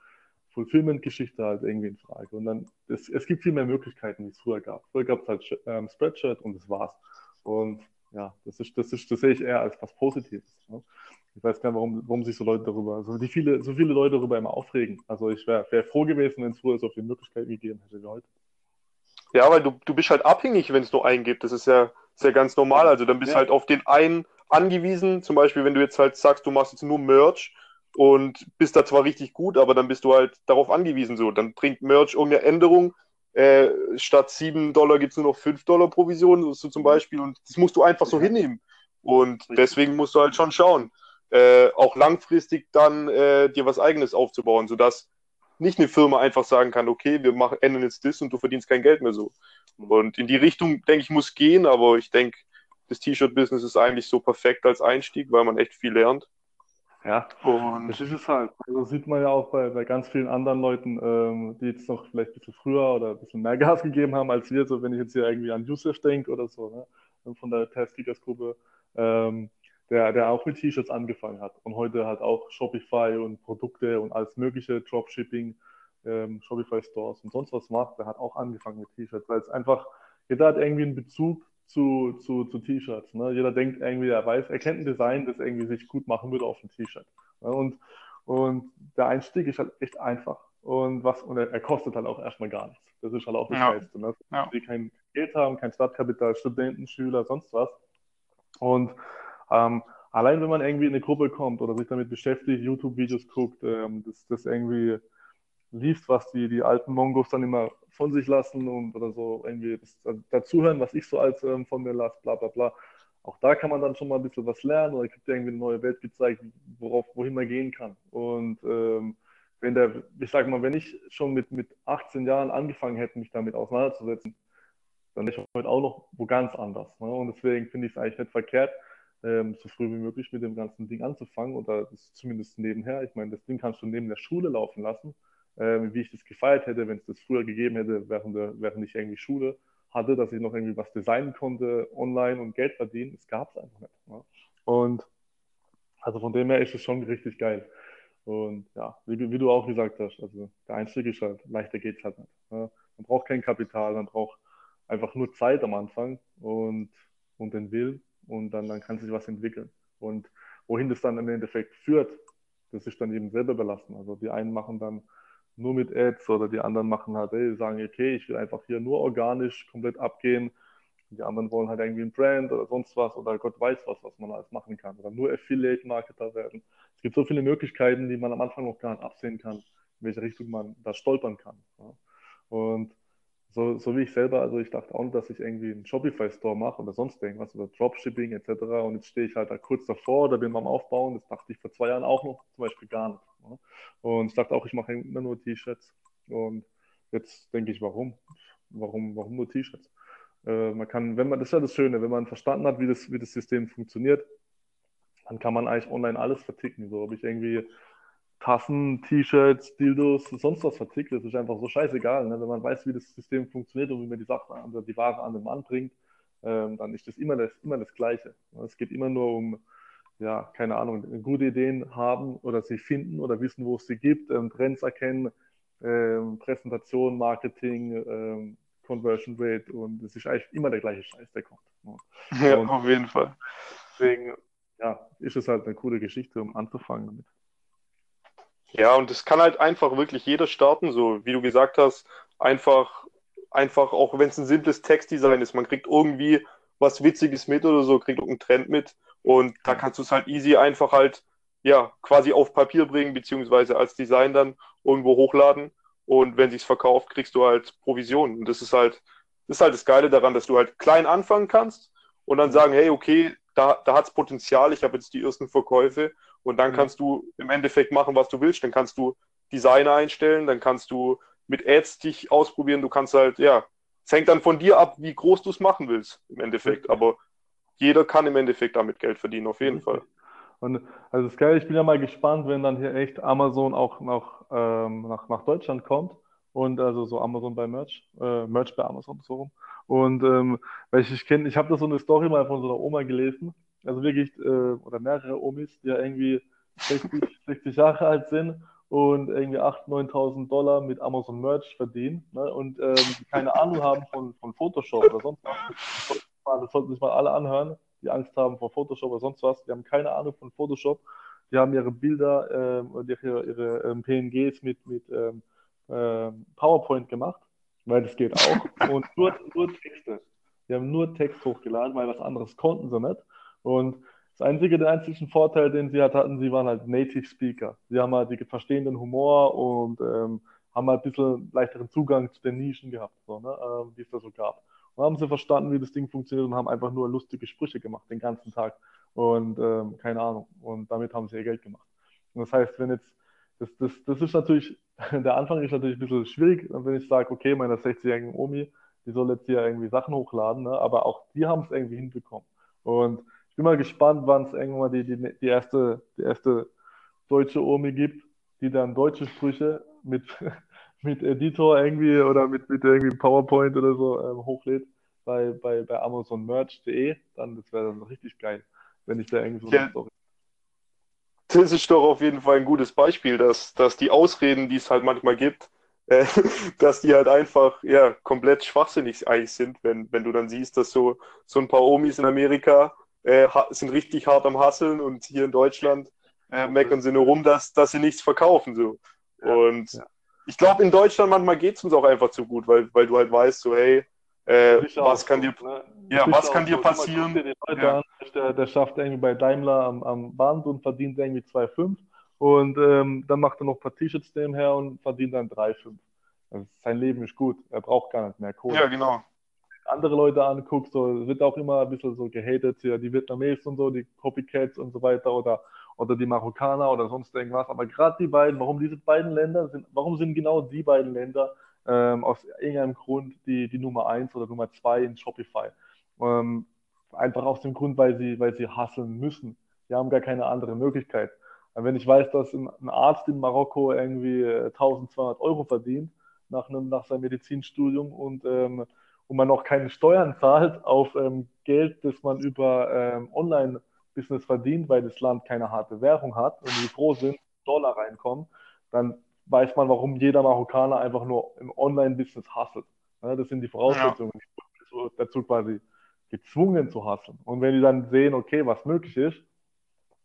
Speaker 2: Fulfillment-Geschichte halt irgendwie in Frage. Und dann, es, es gibt viel mehr Möglichkeiten, wie es früher gab. Früher gab es halt ähm, Spreadshirt und das war's. Und ja, das ist, das ist, das sehe ich eher als was Positives. Ne? Ich weiß gar nicht, warum, warum sich so Leute darüber, also die viele, so viele Leute darüber immer aufregen. Also ich wäre wär froh gewesen, wenn es früher so viele Möglichkeiten gegeben hätte wie heute.
Speaker 1: Ja, weil du, du bist halt abhängig, wenn es nur einen gibt. Das ist ja, ist ja ganz normal. Also dann bist du ja. halt auf den einen angewiesen. Zum Beispiel, wenn du jetzt halt sagst, du machst jetzt nur Merch und bist da zwar richtig gut, aber dann bist du halt darauf angewiesen. So, dann bringt Merch irgendeine Änderung äh, statt 7 Dollar gibt es nur noch 5 Dollar Provision, so zum Beispiel. Und das musst du einfach so hinnehmen. Und deswegen musst du halt schon schauen, äh, auch langfristig dann äh, dir was Eigenes aufzubauen, sodass nicht eine Firma einfach sagen kann, okay, wir machen, ändern jetzt das und du verdienst kein Geld mehr so. Und in die Richtung, denke ich, muss gehen, aber ich denke, das T-Shirt-Business ist eigentlich so perfekt als Einstieg, weil man echt viel lernt.
Speaker 2: Ja, und das ist es halt. Also sieht man ja auch bei, bei ganz vielen anderen Leuten, ähm, die jetzt noch vielleicht ein bisschen früher oder ein bisschen mehr (laughs) Gas gegeben haben als wir. So, wenn ich jetzt hier irgendwie an Yusuf denke oder so, ne? von der Test-Kickers-Gruppe, ähm, der, der auch mit T-Shirts angefangen hat und heute halt auch Shopify und Produkte und alles mögliche, Dropshipping, ähm, Shopify-Stores und sonst was macht. Der hat auch angefangen mit T-Shirts, weil es einfach, jeder hat irgendwie einen Bezug zu, zu, zu T-Shirts. Ne? Jeder denkt irgendwie, er weiß, er kennt ein Design, das irgendwie sich gut machen würde auf ein T-Shirt. Ne? Und, und der Einstieg ist halt echt einfach. Und, was, und er, er kostet halt auch erstmal gar nichts. Das ist halt auch das ja. Geilste. Ne? Ja. Die kein Geld haben, kein Startkapital, Studenten, Schüler, sonst was. Und ähm, allein wenn man irgendwie in eine Gruppe kommt oder sich damit beschäftigt, YouTube-Videos guckt, ähm, das, das irgendwie liest, was die, die alten Mongos dann immer von sich lassen und oder so irgendwie das, dazuhören, was ich so als ähm, von mir lasse, bla bla bla. Auch da kann man dann schon mal ein bisschen was lernen oder kriegt irgendwie eine neue Welt gezeigt, worauf, wohin man gehen kann. Und ähm, wenn der, ich sag mal, wenn ich schon mit, mit 18 Jahren angefangen hätte, mich damit auseinanderzusetzen, dann wäre ich heute auch noch wo ganz anders. Ne? Und deswegen finde ich es eigentlich nicht verkehrt, ähm, so früh wie möglich mit dem ganzen Ding anzufangen oder zumindest nebenher. Ich meine, das Ding kannst du neben der Schule laufen lassen äh, wie ich das gefeiert hätte, wenn es das früher gegeben hätte, während, der, während ich irgendwie Schule hatte, dass ich noch irgendwie was designen konnte, online und Geld verdienen. Das gab es einfach nicht. Ne? Und also von dem her ist es schon richtig geil. Und ja, wie, wie, du auch gesagt hast, also der Einstieg ist halt, leichter geht es halt nicht. Ne? Man braucht kein Kapital, man braucht einfach nur Zeit am Anfang und, und den Willen und dann, dann kann sich was entwickeln. Und wohin das dann im Endeffekt führt, das ist dann eben selber überlassen. Also die einen machen dann nur mit Ads oder die anderen machen halt, ey, sagen, okay, ich will einfach hier nur organisch komplett abgehen. Die anderen wollen halt irgendwie ein Brand oder sonst was oder Gott weiß was, was man alles machen kann. Oder nur Affiliate-Marketer werden. Es gibt so viele Möglichkeiten, die man am Anfang noch gar nicht absehen kann, in welche Richtung man da stolpern kann. Und so, so wie ich selber, also ich dachte auch nicht, dass ich irgendwie einen Shopify-Store mache oder sonst irgendwas oder Dropshipping etc. Und jetzt stehe ich halt da kurz davor oder bin mal am Aufbauen. Das dachte ich vor zwei Jahren auch noch zum Beispiel gar nicht. Ne? Und ich dachte auch, ich mache immer nur T-Shirts. Und jetzt denke ich, warum? Warum, warum nur T-Shirts? Äh, man kann, wenn man, das ist ja das Schöne, wenn man verstanden hat, wie das, wie das System funktioniert, dann kann man eigentlich online alles verticken. So, ob ich irgendwie Tassen, T-Shirts, Dildos, sonst was vertickt. Das ist einfach so scheißegal. Ne? Wenn man weiß, wie das System funktioniert und wie man die Sachen oder die Ware an den Mann bringt, ähm, dann ist das immer das, immer das Gleiche. Es geht immer nur um, ja, keine Ahnung, gute Ideen haben oder sie finden oder wissen, wo es sie gibt, ähm, Trends erkennen, ähm, Präsentation, Marketing, ähm, Conversion Rate und es ist eigentlich immer der gleiche Scheiß, der kommt.
Speaker 1: Ne? Ja, und auf jeden Fall.
Speaker 2: Deswegen, ja, ist es halt eine coole Geschichte, um anzufangen damit.
Speaker 1: Ja, und es kann halt einfach wirklich jeder starten, so wie du gesagt hast, einfach, einfach, auch wenn es ein simples Textdesign ist, man kriegt irgendwie was Witziges mit oder so, kriegt irgendeinen Trend mit und da kannst du es halt easy einfach halt, ja, quasi auf Papier bringen, beziehungsweise als Design dann irgendwo hochladen und wenn sich's verkauft, kriegst du halt Provision. Und das ist halt, das ist halt das Geile daran, dass du halt klein anfangen kannst und dann sagen, hey, okay, da, da hat es Potenzial, ich habe jetzt die ersten Verkäufe und dann mhm. kannst du im Endeffekt machen, was du willst. Dann kannst du Designer einstellen, dann kannst du mit Ads dich ausprobieren, du kannst halt, ja, es hängt dann von dir ab, wie groß du es machen willst im Endeffekt. Aber jeder kann im Endeffekt damit Geld verdienen, auf jeden Fall.
Speaker 2: Und also das Geile, ich bin ja mal gespannt, wenn dann hier echt Amazon auch noch, ähm, nach, nach Deutschland kommt und also so Amazon bei Merch, äh, Merch bei Amazon so rum. Und ähm, weil ich, ich kenne, ich habe da so eine Story mal von so einer Oma gelesen, also wirklich, äh, oder mehrere Omis, die ja irgendwie 60, 60 (laughs) Jahre alt sind und irgendwie 8.000, 9.000 Dollar mit Amazon Merch verdienen ne? und ähm, keine Ahnung haben von, von Photoshop oder sonst was. Das sollten sich mal alle anhören, die Angst haben vor Photoshop oder sonst was. Die haben keine Ahnung von Photoshop. Die haben ihre Bilder ähm, ihre, ihre ähm, PNGs mit, mit ähm, äh, PowerPoint gemacht, weil das geht auch. Und nur, nur Texte. Die haben nur Text hochgeladen, weil was anderes konnten sie nicht. Und das einzige, den einzigen Vorteil, den sie halt hatten, sie waren halt Native Speaker. Sie haben halt die verstehen den Humor und ähm, haben halt ein bisschen leichteren Zugang zu den Nischen gehabt, so, ne, ähm, die es da so gab. Und haben sie verstanden, wie das Ding funktioniert und haben einfach nur lustige Sprüche gemacht den ganzen Tag. Und ähm, keine Ahnung. Und damit haben sie ihr Geld gemacht. Und das heißt, wenn jetzt, das, das, das ist natürlich, (laughs) der Anfang ist natürlich ein bisschen schwierig, wenn ich sage, okay, meine 60-jährigen Omi, die soll jetzt hier irgendwie Sachen hochladen, ne? aber auch die haben es irgendwie hinbekommen. Und ich bin mal gespannt, wann es irgendwann mal die, die, die, erste, die erste deutsche Omi gibt, die dann deutsche Sprüche mit, (laughs) mit Editor irgendwie oder mit, mit irgendwie PowerPoint oder so ähm, hochlädt bei, bei, bei AmazonMerch.de. Dann, das wäre dann richtig geil, wenn ich da irgendwie so
Speaker 1: ja. Story das ist doch auf jeden Fall ein gutes Beispiel, dass, dass die Ausreden, die es halt manchmal gibt, äh, (laughs) dass die halt einfach ja, komplett schwachsinnig eigentlich sind, wenn, wenn du dann siehst, dass so, so ein paar Omis in Amerika äh, sind richtig hart am Hasseln und hier in Deutschland äh, meckern sie nur rum, dass, dass sie nichts verkaufen. So. Und ja. ich glaube, in Deutschland manchmal geht es uns auch einfach zu gut, weil, weil du halt weißt, so, hey, äh, was kann dir, ne? ja, was kann dir passieren?
Speaker 2: Ja. Der, der, schafft irgendwie bei Daimler am, am Band und verdient irgendwie 2,5 und ähm, dann macht er noch ein paar T-Shirts nebenher und verdient dann 3,5. Also sein Leben ist gut, er braucht gar nicht mehr Kohle.
Speaker 1: Ja, genau
Speaker 2: andere Leute anguckst, so wird auch immer ein bisschen so gehatet hier, die Vietnamesen und so, die Copycats und so weiter oder, oder die Marokkaner oder sonst irgendwas. Aber gerade die beiden, warum diese beiden Länder sind, warum sind genau die beiden Länder ähm, aus irgendeinem Grund die, die Nummer 1 oder Nummer 2 in Shopify? Ähm, einfach aus dem Grund, weil sie, weil sie hasseln müssen. Die haben gar keine andere Möglichkeit. Wenn ich weiß, dass ein Arzt in Marokko irgendwie 1200 äh, Euro verdient nach, einem, nach seinem Medizinstudium und ähm, und man noch keine Steuern zahlt auf ähm, Geld, das man über ähm, Online-Business verdient, weil das Land keine harte Währung hat und die froh sind, Dollar reinkommen, dann weiß man, warum jeder Marokkaner einfach nur im Online-Business hasselt. Ja, das sind die Voraussetzungen, ja. dazu quasi gezwungen zu hasseln. Und wenn die dann sehen, okay, was möglich ist,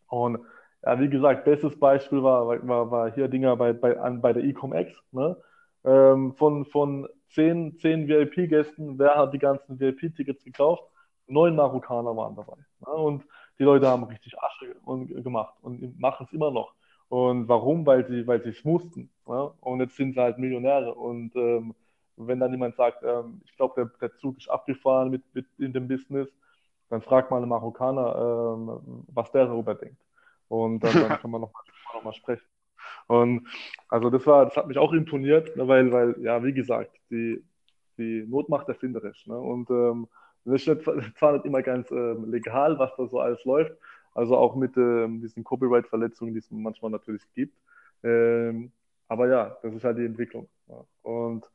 Speaker 2: und ja, wie gesagt, bestes Beispiel war, war, war hier Dinger bei, bei, an, bei der Ecom-X. Ne? Ähm, von, von zehn, zehn VIP-Gästen, wer hat die ganzen VIP-Tickets gekauft? Neun Marokkaner waren dabei. Ne? Und die Leute haben richtig Asche gemacht und machen es immer noch. Und warum? Weil sie weil es mussten. Ne? Und jetzt sind sie halt Millionäre. Und ähm, wenn dann jemand sagt, ähm, ich glaube, der, der Zug ist abgefahren mit, mit in dem Business, dann fragt mal einen Marokkaner, ähm, was der darüber denkt. Und dann, dann (laughs) kann man nochmal noch mal sprechen. Und also das war, das hat mich auch imponiert, ne, weil, weil, ja, wie gesagt, die, die Not macht erfinderisch. Ne? Und ähm, das ist zwar nicht immer ganz ähm, legal, was da so alles läuft, also auch mit ähm, diesen Copyright-Verletzungen, die es manchmal natürlich gibt. Ähm, aber ja, das ist halt die Entwicklung. Ja. Und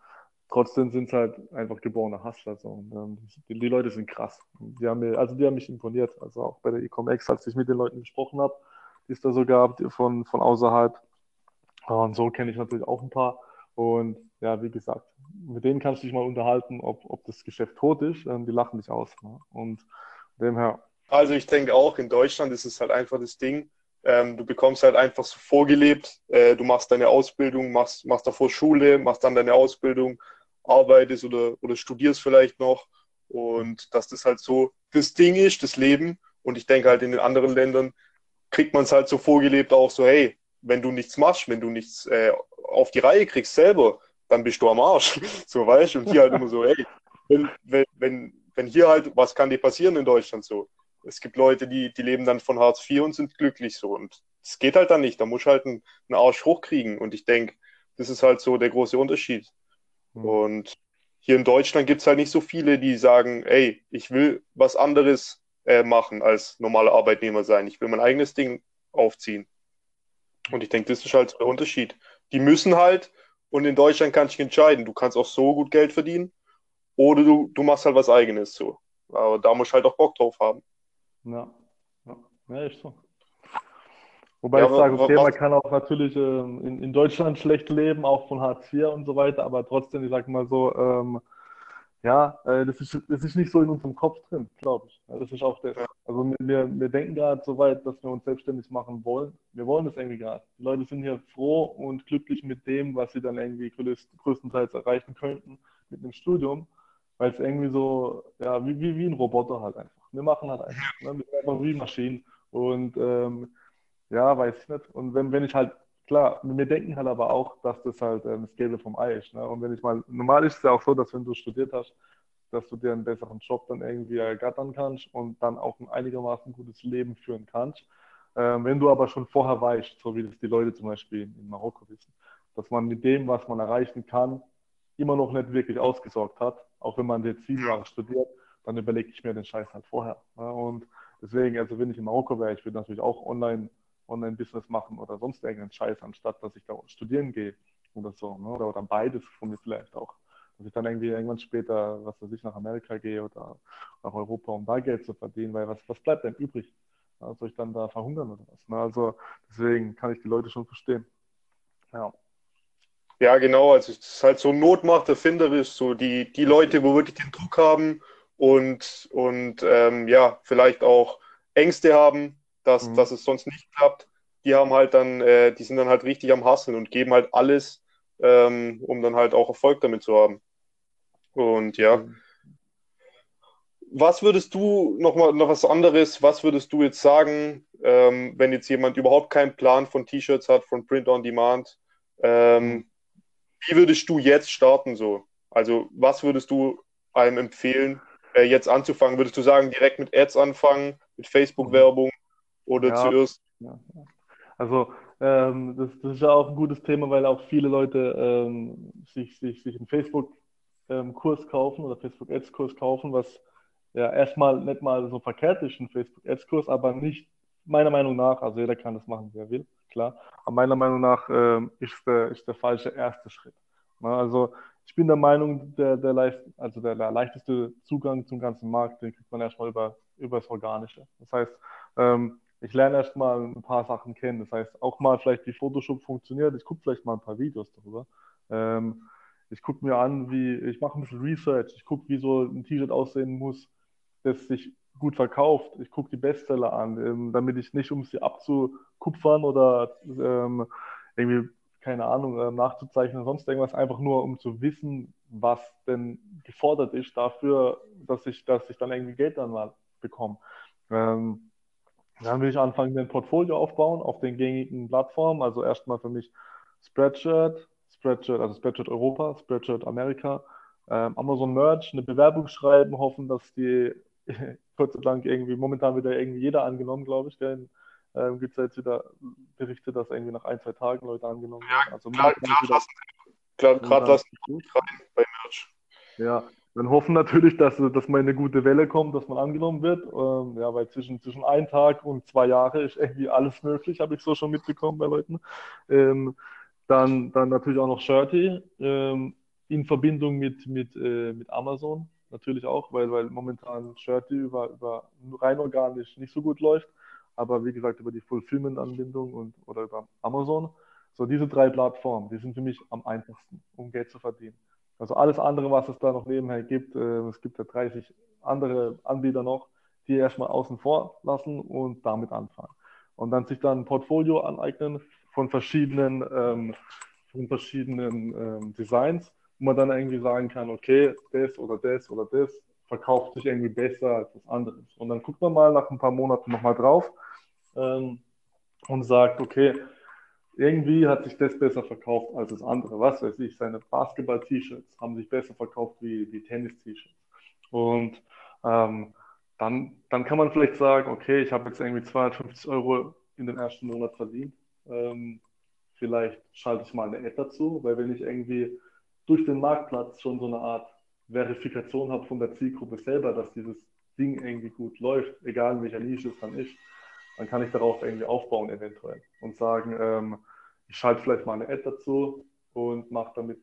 Speaker 2: trotzdem sind es halt einfach geborene Hustler. So. Und, ähm, die, die, Leute sind krass. Die haben mir, also die haben mich imponiert. Also auch bei der Ecom-X, als ich mit den Leuten gesprochen habe, die es da so gab, von, von außerhalb. Und so kenne ich natürlich auch ein paar. Und ja, wie gesagt, mit denen kannst du dich mal unterhalten, ob, ob das Geschäft tot ist. Ähm, die lachen dich aus. Ne? Und dem her.
Speaker 1: Also ich denke auch, in Deutschland ist es halt einfach das Ding. Ähm, du bekommst halt einfach so vorgelebt. Äh, du machst deine Ausbildung, machst, machst davor Schule, machst dann deine Ausbildung, arbeitest oder, oder studierst vielleicht noch. Und dass das halt so das Ding ist, das Leben. Und ich denke halt in den anderen Ländern kriegt man es halt so vorgelebt auch so, hey, wenn du nichts machst, wenn du nichts äh, auf die Reihe kriegst selber, dann bist du am Arsch. (laughs) So, weißt du? Und hier halt immer so, hey, wenn, wenn, wenn hier halt, was kann dir passieren in Deutschland so? Es gibt Leute, die, die leben dann von Hartz IV und sind glücklich so. Und es geht halt dann nicht. Da musst du halt einen, einen Arsch hochkriegen. Und ich denke, das ist halt so der große Unterschied. Mhm. Und hier in Deutschland gibt es halt nicht so viele, die sagen, ey, ich will was anderes äh, machen als normaler Arbeitnehmer sein. Ich will mein eigenes Ding aufziehen. Und ich denke, das ist halt der Unterschied. Die müssen halt, und in Deutschland kannst du entscheiden, du kannst auch so gut Geld verdienen oder du, du machst halt was eigenes so. Aber da musst du halt auch Bock drauf haben.
Speaker 2: Ja, ja, ja ist so. Wobei ja, ich sage, okay, man kann auch natürlich ähm, in, in Deutschland schlecht leben, auch von Hartz IV und so weiter, aber trotzdem, ich sage mal so, ähm, ja, äh, das, ist, das ist nicht so in unserem Kopf drin, glaube ich. Das ist auch der. Also wir, wir denken gerade so weit, dass wir uns selbstständig machen wollen. Wir wollen das irgendwie gerade. Die Leute sind hier froh und glücklich mit dem, was sie dann irgendwie größtenteils erreichen könnten mit dem Studium, weil es irgendwie so, ja, wie, wie, wie ein Roboter halt einfach. Wir machen halt einfach. Ne? Wir sind einfach wie Maschinen. Und ähm, ja, weiß ich nicht. Und wenn, wenn ich halt klar, wir denken halt aber auch, dass das halt ähm, das Gelbe vom Ei ist. Ne? Und wenn ich mal, normal ist es ja auch so, dass wenn du studiert hast, dass du dir einen besseren Job dann irgendwie ergattern kannst und dann auch ein einigermaßen gutes Leben führen kannst. Ähm, wenn du aber schon vorher weißt, so wie das die Leute zum Beispiel in Marokko wissen, dass man mit dem, was man erreichen kann, immer noch nicht wirklich ausgesorgt hat, auch wenn man jetzt sieben Jahre studiert, dann überlege ich mir den Scheiß halt vorher. Ne? Und deswegen, also wenn ich in Marokko wäre, ich würde natürlich auch online Online-Business machen oder sonst irgendeinen Scheiß, anstatt dass ich da studieren gehe oder so. Ne? Oder, oder beides von mir vielleicht auch. Dass ich dann irgendwie irgendwann später, was weiß ich, nach Amerika gehe oder nach Europa, um da Geld zu verdienen, weil was, was bleibt denn übrig? Ja, soll ich dann da verhungern oder was? Ne? Also deswegen kann ich die Leute schon verstehen. Ja.
Speaker 1: Ja, genau. Also es ist halt so Notmacht erfinderisch, so die, die Leute, wo wirklich den Druck haben und, und ähm, ja, vielleicht auch Ängste haben, dass, mhm. dass es sonst nicht klappt, die haben halt dann, äh, die sind dann halt richtig am Hasseln und geben halt alles, ähm, um dann halt auch Erfolg damit zu haben. Und ja. Mhm. Was würdest du noch mal noch was anderes? Was würdest du jetzt sagen, ähm, wenn jetzt jemand überhaupt keinen Plan von T-Shirts hat, von Print on Demand? Ähm, wie würdest du jetzt starten so? Also was würdest du einem empfehlen, äh, jetzt anzufangen? Würdest du sagen, direkt mit Ads anfangen, mit Facebook-Werbung? Oder ja, zuerst? Ja,
Speaker 2: Also ähm, das, das, ist ja auch ein gutes Thema, weil auch viele Leute ähm, sich, sich, sich einen Facebook-Kurs ähm, kaufen oder Facebook-Ads-Kurs kaufen, was ja erstmal nicht mal so verkehrt ist, ein Facebook-Ads-Kurs, aber nicht meiner Meinung nach, also jeder kann das machen, wie er will, klar, aber meiner Meinung nach ähm, ist, der, ist der falsche erste Schritt. Na, ne? also ich bin der Meinung, der, der, leicht, also der, der leichteste Zugang zum ganzen Markt, den kriegt man erstmal über, über das Organische. Das heißt, ähm, ich lerne erst mal ein paar Sachen kennen. Das heißt, auch mal vielleicht, wie Photoshop funktioniert. Ich gucke vielleicht mal ein paar Videos darüber. Ähm, ich gucke mir an, wie, ich mache ein bisschen Research. Ich gucke, wie so ein T-Shirt aussehen muss, das sich gut verkauft. Ich gucke die Bestseller an, ähm, damit ich nicht, um sie abzukupfern oder ähm, irgendwie, keine Ahnung, äh, nachzuzeichnen oder sonst irgendwas, einfach nur um zu wissen, was denn gefordert ist dafür, dass ich, dass ich dann irgendwie Geld dann mal bekomme. Ähm, dann will ich anfangen, ein Portfolio aufbauen auf den gängigen Plattformen. Also erstmal für mich Spreadshirt, Spreadshirt, also Spreadshirt Europa, Spreadshirt Amerika, ähm, Amazon Merch, eine Bewerbung schreiben, hoffen, dass die Gott sei Dank irgendwie momentan wieder irgendwie jeder angenommen, glaube ich. Denn ähm, gibt es jetzt wieder Berichte, dass irgendwie nach ein, zwei Tagen Leute angenommen werden. Also
Speaker 1: klar, klar, klar, gerade lassen gut rein bei Merch.
Speaker 2: Ja, dann hoffen natürlich, dass, dass mal eine gute Welle kommt, dass man angenommen wird. Ähm, ja, weil zwischen, zwischen ein Tag und zwei Jahre ist irgendwie alles möglich, habe ich so schon mitbekommen bei Leuten. Ähm, dann, dann natürlich auch noch Shirty ähm, in Verbindung mit, mit, äh, mit Amazon natürlich auch, weil, weil momentan Shirty über, über rein organisch nicht so gut läuft. Aber wie gesagt, über die Fulfillment-Anbindung und oder über Amazon. So, diese drei Plattformen, die sind für mich am einfachsten, um Geld zu verdienen. Also alles andere, was es da noch nebenher gibt, äh, es gibt ja 30 andere Anbieter noch, die erstmal außen vor lassen und damit anfangen. Und dann sich dann ein Portfolio aneignen von verschiedenen, ähm, von verschiedenen ähm, Designs, wo man dann irgendwie sagen kann, okay, das oder das oder das verkauft sich irgendwie besser als das andere. Und dann guckt man mal nach ein paar Monaten nochmal drauf ähm, und sagt, okay, irgendwie hat sich das besser verkauft als das andere. Was weiß ich, seine Basketball-T-Shirts haben sich besser verkauft wie, wie Tennis-T-Shirts. Und ähm, dann, dann kann man vielleicht sagen, okay, ich habe jetzt irgendwie 250 Euro in den ersten Monat verdient. Ähm, vielleicht schalte ich mal eine Ad dazu, weil wenn ich irgendwie durch den Marktplatz schon so eine Art Verifikation habe von der Zielgruppe selber, dass dieses Ding irgendwie gut läuft, egal in welcher Nische es dann ist, dann kann ich darauf irgendwie aufbauen eventuell und sagen, ähm, ich schalte vielleicht mal eine Ad dazu und mache damit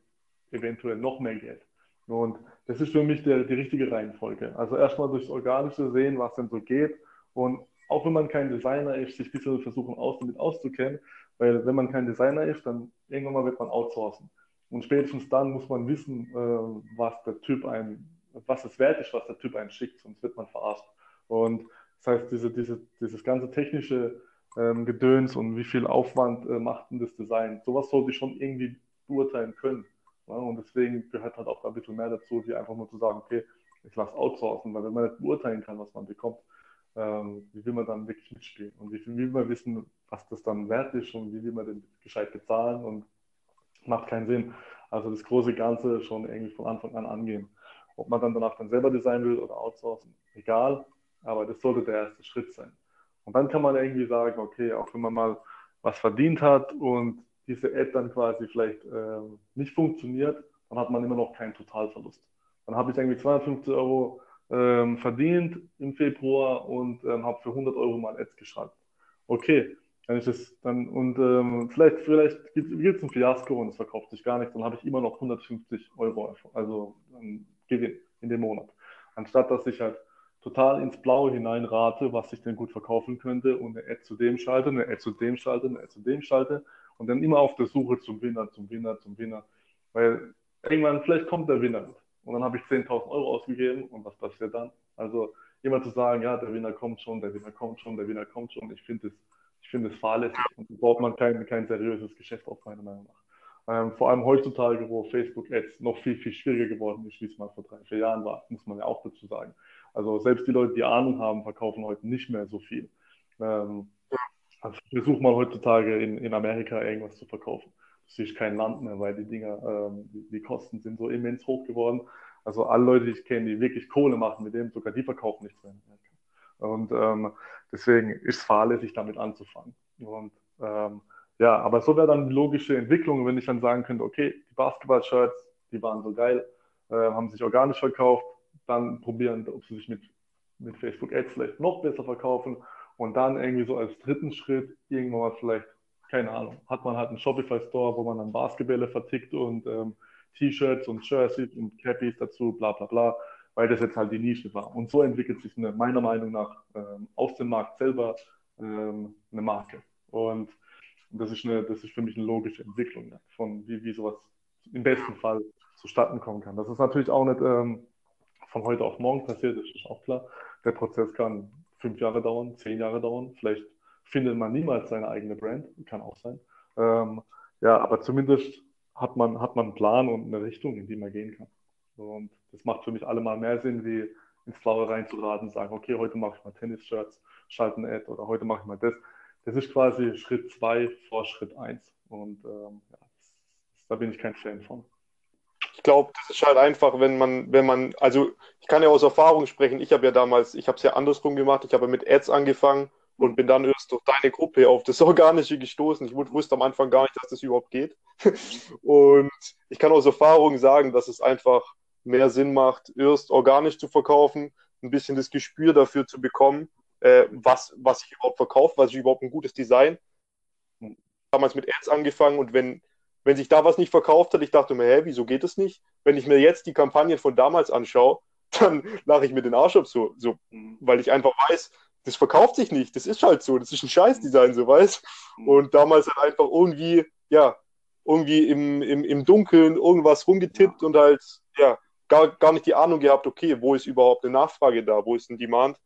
Speaker 2: eventuell noch mehr Geld. Und das ist für mich der, die richtige Reihenfolge. Also erstmal durchs Organische sehen, was denn so geht und auch wenn man kein Designer ist, sich ein bisschen versuchen aus, damit auszukennen, weil wenn man kein Designer ist, dann irgendwann mal wird man outsourcen. Und spätestens dann muss man wissen, äh, was der Typ ein, was es wert ist, was der Typ einen schickt, sonst wird man verarscht. Und das heißt, diese, diese, dieses ganze technische ähm, Gedöns und wie viel Aufwand äh, macht denn das Design, sowas sollte ich schon irgendwie beurteilen können. Ja? Und deswegen gehört halt auch ein bisschen mehr dazu, wie einfach nur zu sagen, okay, ich lasse outsourcen, weil wenn man nicht beurteilen kann, was man bekommt, ähm, wie will man dann wirklich mitspielen und wie, will man wissen, was das dann wert ist und wie will man den gescheit bezahlen und macht keinen Sinn. Also das große Ganze schon irgendwie von Anfang an angehen. Ob man dann danach dann selber designen will oder outsourcen, egal, aber das sollte der erste Schritt sein. Und dann kann man irgendwie sagen, okay, auch wenn man mal was verdient hat und diese Ad dann quasi vielleicht äh, nicht funktioniert, dann hat man immer noch keinen Totalverlust. Dann habe ich irgendwie 250 Euro ähm, verdient im Februar und ähm, habe für 100 Euro mal Ads geschaltet. Okay, dann ist es dann, und ähm, vielleicht, vielleicht gibt es ein Fiasko und es verkauft sich gar nichts, dann habe ich immer noch 150 Euro, also ähm, Gewinn in dem Monat. Anstatt dass ich halt total ins Blaue hineinrate, was ich denn gut verkaufen könnte und eine Ad zu dem schalte, eine Ad zu dem schalte, eine Ad zu dem schalte und dann immer auf der Suche zum Winner, zum Winner, zum Winner. Weil irgendwann, vielleicht kommt der Winner und dann habe ich 10.000 Euro ausgegeben und was passiert dann? Also immer zu sagen, ja, der Winner kommt schon, der Winner kommt schon, der Winner kommt schon, ich finde es es fahrlässig und so baut man kein, kein seriöses Geschäft auf, meiner Meinung nach. Ähm, vor allem heutzutage, wo Facebook-Ads noch viel, viel schwieriger geworden ist, wie es mal vor drei, vier Jahren war, muss man ja auch dazu sagen. Also selbst die Leute, die Ahnung haben, verkaufen heute nicht mehr so viel. Ähm, also versuch mal heutzutage in, in Amerika irgendwas zu verkaufen. Das ist kein Land mehr, weil die Dinger, ähm, die, die, Kosten sind so immens hoch geworden. Also alle Leute, die ich kenne, die wirklich Kohle machen mit dem, sogar die verkaufen nichts mehr. Und ähm, deswegen ist es fahrlässig, damit anzufangen. Und ähm, ja, aber so wäre dann die logische Entwicklung, wenn ich dann sagen könnte, okay, die Basketball-Shirts, die waren so geil, äh, haben sich organisch verkauft, dann probieren, ob sie sich mit, mit Facebook Ads vielleicht noch besser verkaufen und dann irgendwie so als dritten Schritt irgendwann mal vielleicht, keine Ahnung, hat man halt einen Shopify-Store, wo man dann Basketbälle vertickt und ähm, T-Shirts und Jerseys und Cappies dazu, bla bla bla weil das jetzt halt die Nische war. Und so entwickelt sich eine, meiner Meinung nach ähm, aus dem Markt selber ähm, eine Marke. Und das ist, eine, das ist für mich eine logische Entwicklung ja, von wie, wie sowas im besten Fall zustatten kommen kann. Das ist natürlich auch nicht ähm, von heute auf morgen passiert, das ist auch klar. der Prozess kann fünf Jahre dauern, zehn Jahre dauern. Vielleicht findet man niemals seine eigene Brand, kann auch sein. Ähm, ja, aber zumindest hat man, hat man einen Plan und eine Richtung, in die man gehen kann. Und das macht für mich allemal mehr Sinn, wie ins Blaue reinzuraten und sagen, okay, heute mache ich mal Tennis-Shirts, schalte Ad oder heute mache ich mal das. Das ist quasi Schritt zwei vor Schritt eins. Und ähm, ja, da bin ich kein Fan von.
Speaker 1: Ich glaube, das ist halt einfach, wenn man, wenn man, also ich kann ja aus Erfahrung sprechen, ich habe ja damals, ich habe es ja andersrum gemacht, ich habe mit Ads angefangen und bin dann erst durch deine Gruppe auf das (laughs) Organische gestoßen. Ich wusste am Anfang gar nicht, dass das überhaupt geht. (laughs) Und ich kann aus Erfahrung sagen, dass es einfach mehr Sinn macht, erst organisch zu verkaufen, ein bisschen das Gespür dafür zu bekommen, äh, was, was ich überhaupt verkaufe, was ich überhaupt ein gutes Design. Damals mit Ads angefangen und wenn, wenn sich da was nicht verkauft hat, ich dachte mir, hä, wieso geht das nicht? Wenn ich mir jetzt die Kampagnen von damals anschaue, (laughs) dann lache ich mir den Arsch ab so, so, weil ich einfach weiß, das verkauft sich nicht. Das ist halt so. Das ist ein Scheißdesign, so weißt. Mhm. Und damals halt einfach irgendwie, ja, irgendwie im, im, im Dunkeln irgendwas rumgetippt ja. und halt, ja, gar, gar nicht die Ahnung gehabt, okay, wo ist überhaupt eine Nachfrage da? Wo ist ein Demand?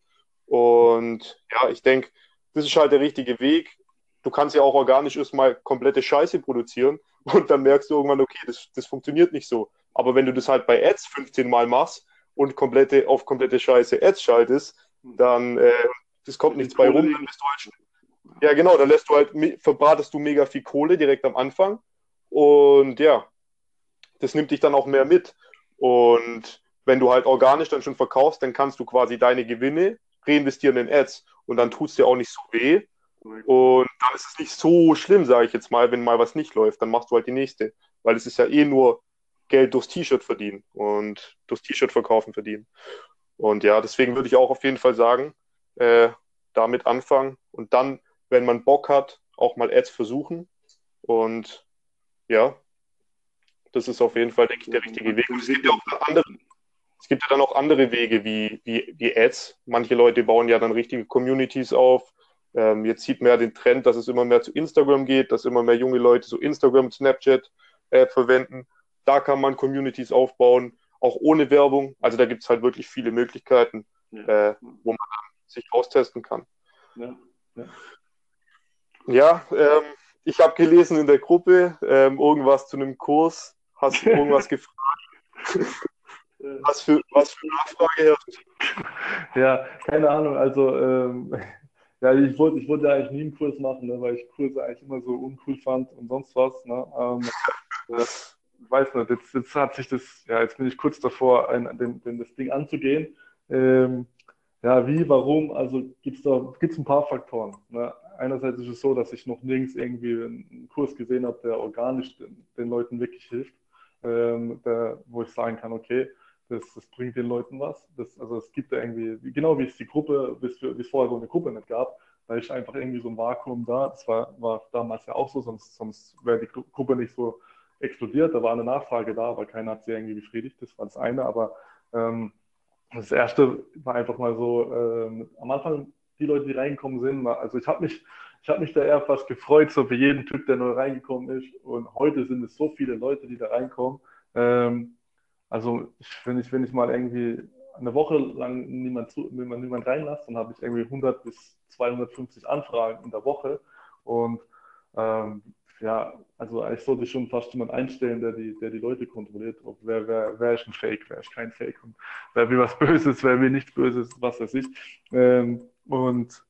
Speaker 1: Und ja, ich denke, das ist halt der richtige Weg. Du kannst ja auch organisch erstmal komplette Scheiße produzieren (laughs) und dann merkst du irgendwann, okay, das, das funktioniert nicht so. Aber wenn du das halt bei Ads 15 Mal machst und komplette, auf komplette Scheiße Ads schaltest, dann äh, das kommt nichts bei rum, dann bist du halt. Ja, genau, dann lässt du halt, verbratest du mega viel Kohle direkt am Anfang. Und ja, das nimmt dich dann auch mehr mit. Und wenn du halt organisch dann schon verkaufst, dann kannst du quasi deine Gewinne reinvestieren in Ads. Und dann tut es dir auch nicht so weh. Und dann ist es nicht so schlimm, sage ich jetzt mal, wenn mal was nicht läuft. Dann machst du halt die nächste. Weil es ist ja eh nur Geld durchs T-Shirt verdienen und durchs T-Shirt verkaufen verdienen. Und ja, deswegen würde ich auch auf jeden Fall sagen, äh, damit anfangen und dann, wenn man Bock hat, auch mal Ads versuchen. Und ja, das ist auf jeden Fall, denke ich, der richtige Weg. Und es gibt ja auch andere, es gibt ja dann auch andere Wege wie, wie, wie Ads. Manche Leute bauen ja dann richtige Communities auf. Ähm, jetzt sieht man ja den Trend, dass es immer mehr zu Instagram geht, dass immer mehr junge Leute so Instagram, Snapchat äh, verwenden. Da kann man Communities aufbauen, auch ohne Werbung. Also da gibt es halt wirklich viele Möglichkeiten, ja. äh, wo man sich austesten kann. Ja, ja. ja ähm, ich habe gelesen in der Gruppe ähm, irgendwas zu einem Kurs. Hast du irgendwas (laughs) gefragt? was, für, was für Nachfrage herrscht?
Speaker 2: Ja, keine Ahnung. Also, ähm, ja, ich wollte ich wollt ja eigentlich nie einen Kurs machen, ne, weil ich Kurse eigentlich immer so uncool fand und sonst was. Ne? Ähm, äh, weiß nicht, jetzt, jetzt hat sich das, ja, jetzt bin ich kurz davor, ein, den, den, das Ding anzugehen. Ähm, ja, wie, warum? Also gibt es da gibt's ein paar Faktoren. Ne? Einerseits ist es so, dass ich noch nirgends irgendwie einen Kurs gesehen habe, der organisch den, den Leuten wirklich hilft, ähm, der, wo ich sagen kann, okay, das, das bringt den Leuten was. Das, also es gibt da irgendwie, genau wie es die Gruppe, wie es vorher so eine Gruppe nicht gab, da ist einfach irgendwie so ein Vakuum da. Das war, war damals ja auch so, sonst, sonst wäre die Gruppe nicht so explodiert. Da war eine Nachfrage da, aber keiner hat sie irgendwie befriedigt. Das war das eine. Aber ähm, das erste war einfach mal so, ähm, am Anfang die Leute, die reingekommen sind, also ich habe mich, ich habe mich da eher fast gefreut, so für jeden Typ, der neu reingekommen ist. Und heute sind es so viele Leute, die da reinkommen. Ähm, also wenn ich, wenn ich mal irgendwie eine Woche lang niemand, zu, niemand, niemand reinlasse, dann habe ich irgendwie 100 bis 250 Anfragen in der Woche. Und ähm, ja, also ich sollte schon fast jemand einstellen, der die, der die Leute kontrolliert. Ob wer, wer, wer ist ein Fake, wer ist kein Fake und wer will was (laughs) Böses, wer will nichts Böses, was weiß ich. Ähm, und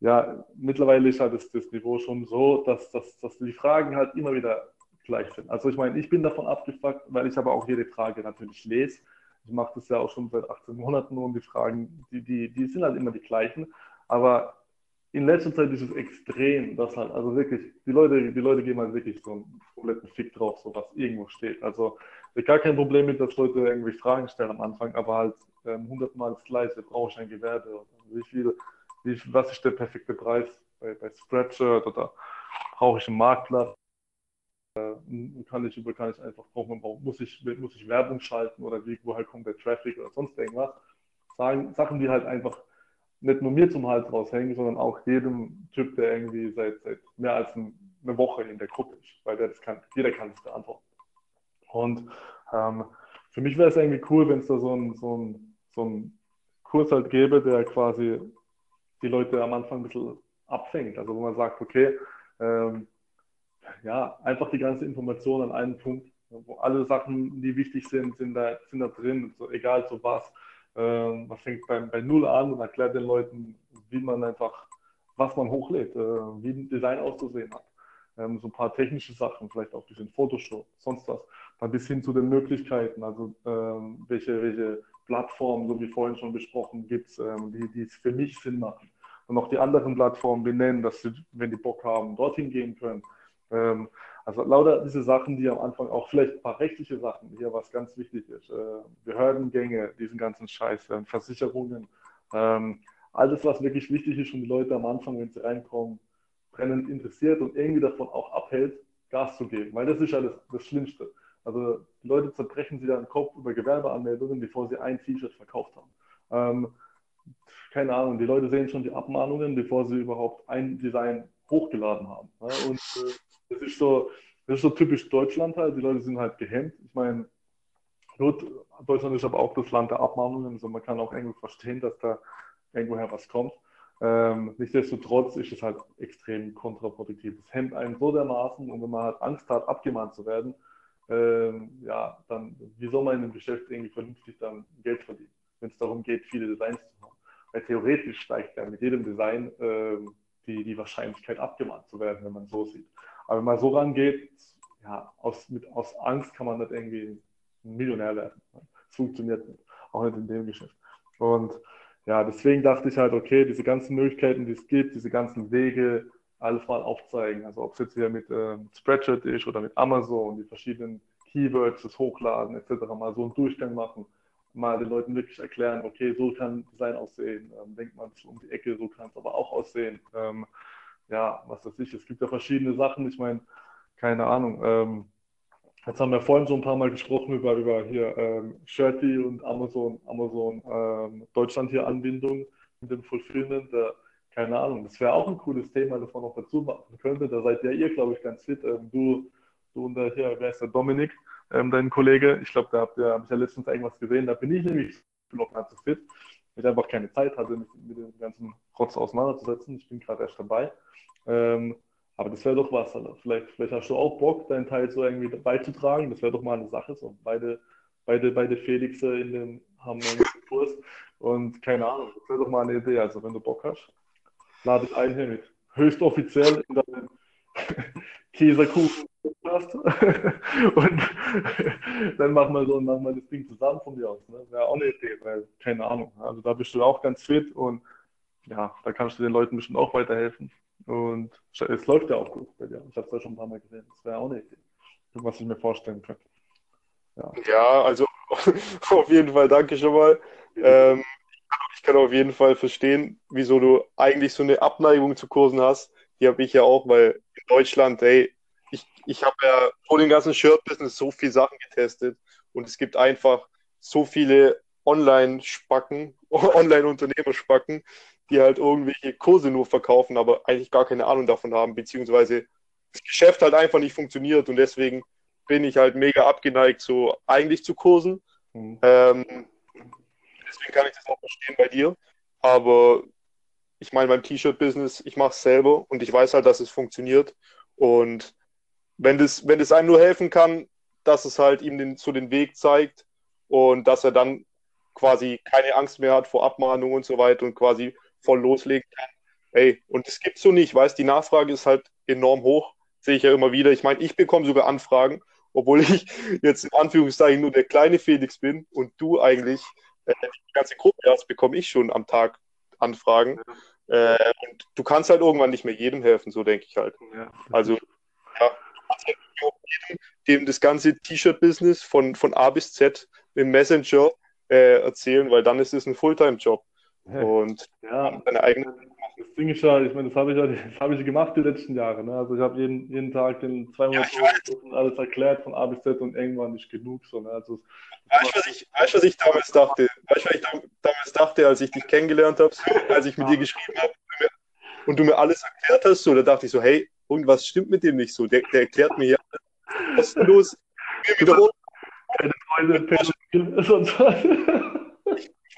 Speaker 2: ja, mittlerweile ist halt das, das Niveau schon so, dass, dass, dass die Fragen halt immer wieder gleich sind. Also ich meine, ich bin davon abgefuckt, weil ich aber auch jede Frage natürlich lese. Ich mache das ja auch schon seit 18 Monaten und die Fragen, die, die, die sind halt immer die gleichen. Aber in letzter Zeit ist es extrem, dass halt, also wirklich, die Leute, die Leute geben halt wirklich so einen kompletten Fick drauf, so was irgendwo steht. Also ich gar kein Problem mit, dass Leute irgendwie Fragen stellen am Anfang, aber halt ähm, hundertmal ähm, das gleiche, brauche ich ein Gewerbe? Wie viel, wie, was ist der perfekte Preis bei, bei Spreadshirt oder brauche ich einen Marktplatz? Äh, kann ich über, kann ich einfach, brauchen, muss ich, muss ich Werbung schalten oder wie, woher kommt der Traffic oder sonst irgendwas? Sagen, Sachen, die halt einfach nicht nur mir zum Hals raushängen, sondern auch jedem Typ, der irgendwie seit, seit mehr als eine Woche in der Gruppe ist, weil der das kann, jeder kann das beantworten. Und ähm, für mich wäre es irgendwie cool, wenn es da so ein, so ein, so ein Kurs halt gebe, der quasi die Leute am Anfang ein bisschen abfängt. Also wo man sagt, okay, ähm, ja, einfach die ganze Information an einen Punkt, wo alle Sachen, die wichtig sind, sind da, sind da drin, so, egal so was. Ähm, man fängt beim, bei Null an und erklärt den Leuten, wie man einfach, was man hochlädt, äh, wie ein Design auszusehen hat. Ähm, so ein paar technische Sachen, vielleicht auch ein bisschen Photoshop, sonst was. Dann bis hin zu den Möglichkeiten, also ähm, welche, welche Plattformen, so wie vorhin schon besprochen, gibt es, ähm, die, die es für mich Sinn machen. Und auch die anderen Plattformen benennen, dass sie, wenn die Bock haben, dorthin gehen können. Ähm, also lauter diese Sachen, die am Anfang auch vielleicht ein paar rechtliche Sachen, hier was ganz wichtig ist, äh, Behördengänge, diesen ganzen Scheiß, äh, Versicherungen, ähm, alles, was wirklich wichtig ist und die Leute am Anfang, wenn sie reinkommen, brennend interessiert und irgendwie davon auch abhält, Gas zu geben, weil das ist alles das Schlimmste. Also die Leute zerbrechen sich den Kopf über Gewerbeanmeldungen, bevor sie ein T-Shirt verkauft haben. Ähm, keine Ahnung, die Leute sehen schon die Abmahnungen, bevor sie überhaupt ein Design hochgeladen haben. Ja? Und äh, das ist so, das ist so typisch Deutschland halt. Die Leute sind halt gehemmt. Ich meine, Deutschland ist aber auch das Land der Abmahnungen. Also man kann auch irgendwo verstehen, dass da irgendwoher was kommt. Ähm, nichtsdestotrotz ist es halt extrem kontraproduktiv. Es hemmt einen so dermaßen und wenn man halt Angst hat, abgemahnt zu werden, ähm, ja, dann wie soll man in dem Geschäft irgendwie vernünftig dann Geld verdienen, wenn es darum geht, viele Designs zu haben. Weil theoretisch steigt ja mit jedem Design ähm, die, die Wahrscheinlichkeit abgemahnt zu werden, wenn man so sieht. Aber wenn man so rangeht, ja, aus, mit, aus Angst kann man nicht irgendwie ein Millionär werden. Es funktioniert nicht, auch nicht in dem Geschäft. Und ja, deswegen dachte ich halt, okay, diese ganzen Möglichkeiten, die es gibt, diese ganzen Wege, alles mal aufzeigen. Also ob es jetzt hier mit ähm, Spreadshirt ist oder mit Amazon, die verschiedenen Keywords, das Hochladen etc. mal so einen Durchgang machen, mal den Leuten wirklich erklären, okay, so kann Design aussehen, ähm, denkt man um die Ecke, so kann es aber auch aussehen. Ähm, ja, was weiß ich, es gibt ja verschiedene Sachen, ich meine, keine Ahnung, ähm, Jetzt haben wir vorhin so ein paar Mal gesprochen über, über hier ähm, Shirty und Amazon, Amazon ähm, Deutschland hier Anbindung mit dem Fulfillment. Äh, keine Ahnung, das wäre auch ein cooles Thema, das man noch dazu machen könnte. Da seid ja ihr, glaube ich, ganz fit. Ähm, du, du und der hier, wer ist der Dominik, ähm, dein Kollege? Ich glaube, da habt ihr, habe ich ja letztens irgendwas gesehen. Da bin ich nämlich noch so fit, weil ich einfach keine Zeit hatte, mich mit dem ganzen Rotz auseinanderzusetzen. Ich bin gerade erst dabei. Ähm, aber das wäre doch was. Also vielleicht, vielleicht hast du auch Bock, deinen Teil so irgendwie beizutragen. Das wäre doch mal eine Sache. So. Beide, beide, beide Felixe in den, haben einen Kurs. Und keine Ahnung, das wäre doch mal eine Idee. Also wenn du Bock hast, lade ich ein hier mit. Höchst offiziell in deinem (laughs) Käsekuchen (laughs) und (laughs) dann machen wir so machen wir das Ding zusammen von dir aus. Ne? Wäre auch eine Idee, weil, keine Ahnung. Also da bist du auch ganz fit und ja, da kannst du den Leuten bestimmt auch weiterhelfen. Und es läuft ja auch gut bei dir. Ich habe es ja schon ein paar Mal gesehen. Das wäre auch eine Idee, was ich mir vorstellen könnte.
Speaker 1: Ja, ja also (laughs) auf jeden Fall danke schon mal. Ähm, ich kann auf jeden Fall verstehen, wieso du eigentlich so eine Abneigung zu Kursen hast. Die habe ich ja auch, weil in Deutschland, ey, ich, ich habe ja vor dem ganzen Shirt-Business so viele Sachen getestet und es gibt einfach so viele Online-Spacken, (laughs) Online-Unternehmerspacken, die halt irgendwelche Kurse nur verkaufen, aber eigentlich gar keine Ahnung davon haben, beziehungsweise das Geschäft halt einfach nicht funktioniert und deswegen bin ich halt mega abgeneigt, so eigentlich zu Kursen. Mhm. Ähm, deswegen kann ich das auch verstehen bei dir. Aber ich meine, beim T-Shirt-Business, ich mache es selber und ich weiß halt, dass es funktioniert. Und wenn das, wenn das einem nur helfen kann, dass es halt ihm den, so den Weg zeigt und dass er dann quasi keine Angst mehr hat vor Abmahnungen und so weiter und quasi voll loslegen kann. Ey, und das gibt es so nicht, weißt die Nachfrage ist halt enorm hoch, sehe ich ja immer wieder. Ich meine, ich bekomme sogar Anfragen, obwohl ich (laughs) jetzt in Anführungszeichen nur der kleine Felix bin und du eigentlich äh, die ganze Gruppe hast, bekomme ich schon am Tag Anfragen. Ja. Äh, und du kannst halt irgendwann nicht mehr jedem helfen, so denke ich halt. Ja. Also, ja, halt jedem, dem das ganze T-Shirt-Business von, von A bis Z im Messenger äh, erzählen, weil dann ist es ein Fulltime-Job. Und
Speaker 2: ja, seine eigene. Das Ding ist ja, ich meine, das habe ich ja, das habe ich gemacht die letzten Jahre. Ne? Also ich habe jeden, jeden Tag den 200 ja, Stunden alles erklärt von A bis Z und irgendwann nicht genug. So, ne? also,
Speaker 1: weißt du, was ich, weißt, was ich damals dachte? Weißt du, was ich damals dachte, als ich dich kennengelernt habe, als ich mit dir geschrieben habe und du mir alles erklärt hast, so, da dachte ich so, hey, irgendwas stimmt mit dem nicht so. Der, der erklärt mir hier kostenlos. (laughs) Wiederholt. Keine Freunde, (laughs) sonst was.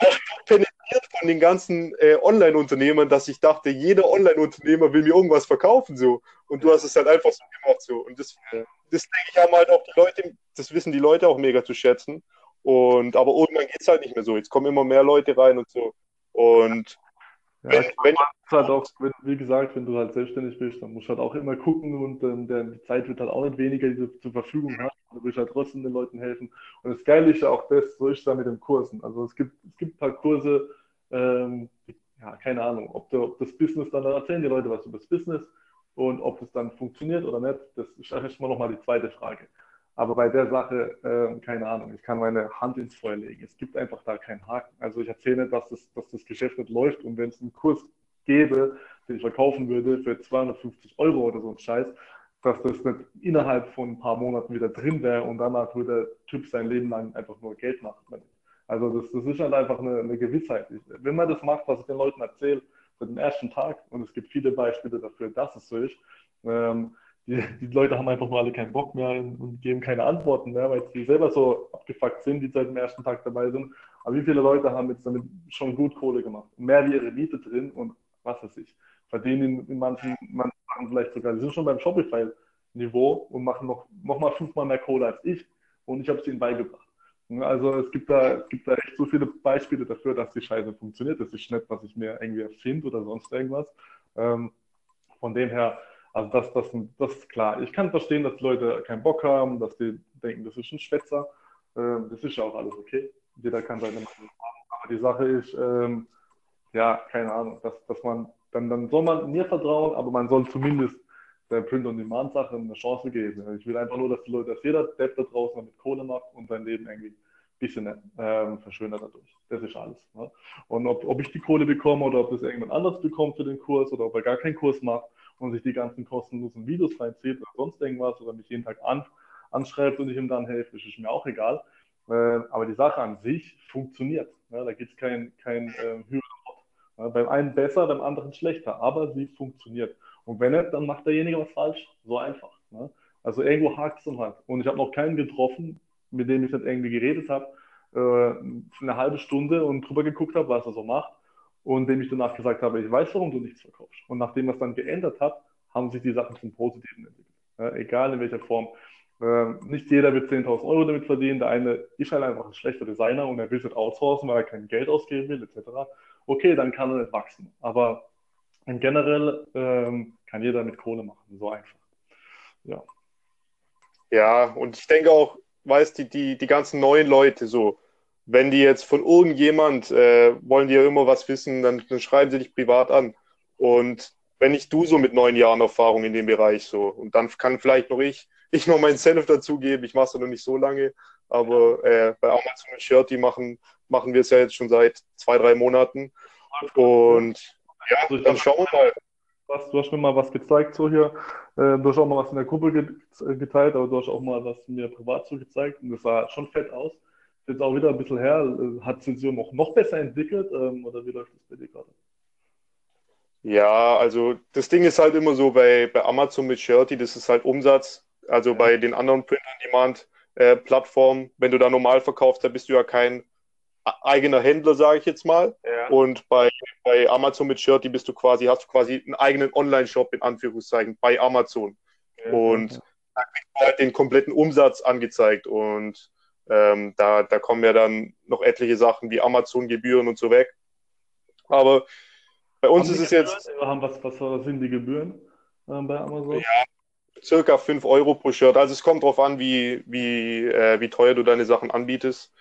Speaker 1: Ich (laughs) war penetriert von den ganzen äh, Online-Unternehmern, dass ich dachte, jeder Online-Unternehmer will mir irgendwas verkaufen so. Und du hast es halt einfach so gemacht so. Und das, das denke ich, haben halt auch die Leute, das wissen die Leute auch mega zu schätzen. Und aber irgendwann geht es halt nicht mehr so. Jetzt kommen immer mehr Leute rein und so. Und
Speaker 2: ja, wenn, halt auch, wenn, wie gesagt, wenn du halt selbstständig bist, dann musst du halt auch immer gucken und ähm, der, die Zeit wird halt auch nicht weniger, die du zur Verfügung hast. Du willst halt trotzdem den Leuten helfen. Und das Geile ist ja auch das, so ist es da mit den Kursen. Also es gibt, es gibt ein paar Kurse, ähm, ja, keine Ahnung, ob, der, ob das Business dann, da erzählen die Leute was über das Business und ob das dann funktioniert oder nicht, das ist erstmal nochmal die zweite Frage. Aber bei der Sache, äh, keine Ahnung, ich kann meine Hand ins Feuer legen. Es gibt einfach da keinen Haken. Also ich erzähle dass das, dass das Geschäft nicht läuft und wenn es einen Kurs gäbe, den ich verkaufen würde für 250 Euro oder so ein Scheiß, dass das nicht innerhalb von ein paar Monaten wieder drin wäre und danach würde der Typ sein Leben lang einfach nur Geld machen. Also das, das ist halt einfach eine, eine Gewissheit. Wenn man das macht, was ich den Leuten erzähle, seit dem ersten Tag, und es gibt viele Beispiele dafür, dass es so ist, ähm, die, die, Leute haben einfach nur alle keinen Bock mehr und geben keine Antworten mehr, weil sie selber so abgefuckt sind, die seit dem ersten Tag dabei sind. Aber wie viele Leute haben jetzt damit schon gut Kohle gemacht? Mehr wie ihre Miete drin und was weiß ich. Verdienen in, in manchen, manchen Sachen vielleicht sogar, die sind schon beim Shopify-Niveau und machen noch, noch mal fünfmal mehr Kohle als ich und ich habe es ihnen beigebracht. Also es gibt, da, es gibt da echt so viele Beispiele dafür, dass die Scheiße funktioniert. Das ist nicht, was ich mir irgendwie erfinde oder sonst irgendwas. Ähm, von dem her, also das, das, das ist klar. Ich kann verstehen, dass Leute keinen Bock haben, dass die denken, das ist ein Schwätzer. Ähm, das ist ja auch alles okay. Jeder kann seine Meinung haben. Aber die Sache ist, ähm, ja, keine Ahnung, dass, dass man, dann, dann soll man mir vertrauen, aber man soll zumindest der Print-on-Demand-Sache eine Chance geben. Ich will einfach nur, dass die Leute, dass jeder Depp da draußen damit Kohle macht und sein Leben irgendwie ein bisschen ähm, verschönert dadurch. Das ist alles. Ne? Und ob, ob ich die Kohle bekomme oder ob das irgendjemand anders bekommt für den Kurs oder ob er gar keinen Kurs macht und sich die ganzen kostenlosen Videos reinzieht oder sonst irgendwas oder mich jeden Tag an, anschreibt und ich ihm dann helfe, ist mir auch egal. Äh, aber die Sache an sich funktioniert. Ne? Da gibt es kein, kein äh, höheres ja, beim einen besser, beim anderen schlechter, aber sie funktioniert. Und wenn nicht, dann macht derjenige was falsch. So einfach. Ne? Also irgendwo hakt es und halt. Und ich habe noch keinen getroffen, mit dem ich jetzt irgendwie geredet habe, äh, eine halbe Stunde und drüber geguckt habe, was er so macht. Und dem ich danach gesagt habe, ich weiß, warum du nichts verkaufst. Und nachdem es dann geändert hat, haben sich die Sachen zum Positiven entwickelt. Ja, egal in welcher Form. Äh, nicht jeder wird 10.000 Euro damit verdienen. Der eine ist halt einfach ein schlechter Designer und er will es outsourcen, weil er kein Geld ausgeben will, etc okay, dann kann er nicht wachsen. Aber generell ähm, kann jeder mit Kohle machen, so einfach. Ja.
Speaker 1: Ja, und ich denke auch, weißt du, die, die, die ganzen neuen Leute so, wenn die jetzt von irgendjemand äh, wollen die ja immer was wissen, dann, dann schreiben sie dich privat an. Und wenn nicht du so mit neun Jahren Erfahrung in dem Bereich so, und dann kann vielleicht noch ich, ich noch mein Senf dazugeben, ich mache es ja noch nicht so lange, aber äh, bei Amazon und Shirty machen, machen wir es ja jetzt schon seit zwei, drei Monaten. Und ja, also dann schauen wir mal.
Speaker 2: Was, du hast mir mal was gezeigt, so hier. Äh, du hast auch mal was in der Gruppe geteilt, aber du hast auch mal was mir privat so gezeigt und das sah schon fett aus. Jetzt auch wieder ein bisschen her. Äh, hat Sensio noch, noch besser entwickelt ähm, oder wie läuft das bei dir gerade?
Speaker 1: Ja, also das Ding ist halt immer so bei, bei Amazon mit Shirty, das ist halt Umsatz. Also ja. bei den anderen Print-on-Demand-Plattformen, äh, wenn du da normal verkaufst, da bist du ja kein eigener Händler, sage ich jetzt mal. Ja. Und bei, bei Amazon mit Shirty bist du quasi, hast du quasi einen eigenen Online-Shop in Anführungszeichen bei Amazon. Ja, und da kriegst du halt den kompletten Umsatz angezeigt. Und ähm, da, da kommen ja dann noch etliche Sachen wie Amazon-Gebühren und so weg. Aber bei uns ist es jetzt.
Speaker 2: Was, was sind die Gebühren äh, bei Amazon?
Speaker 1: Ja, circa 5 Euro pro Shirt. Also es kommt darauf an, wie, wie, äh, wie teuer du deine Sachen anbietest.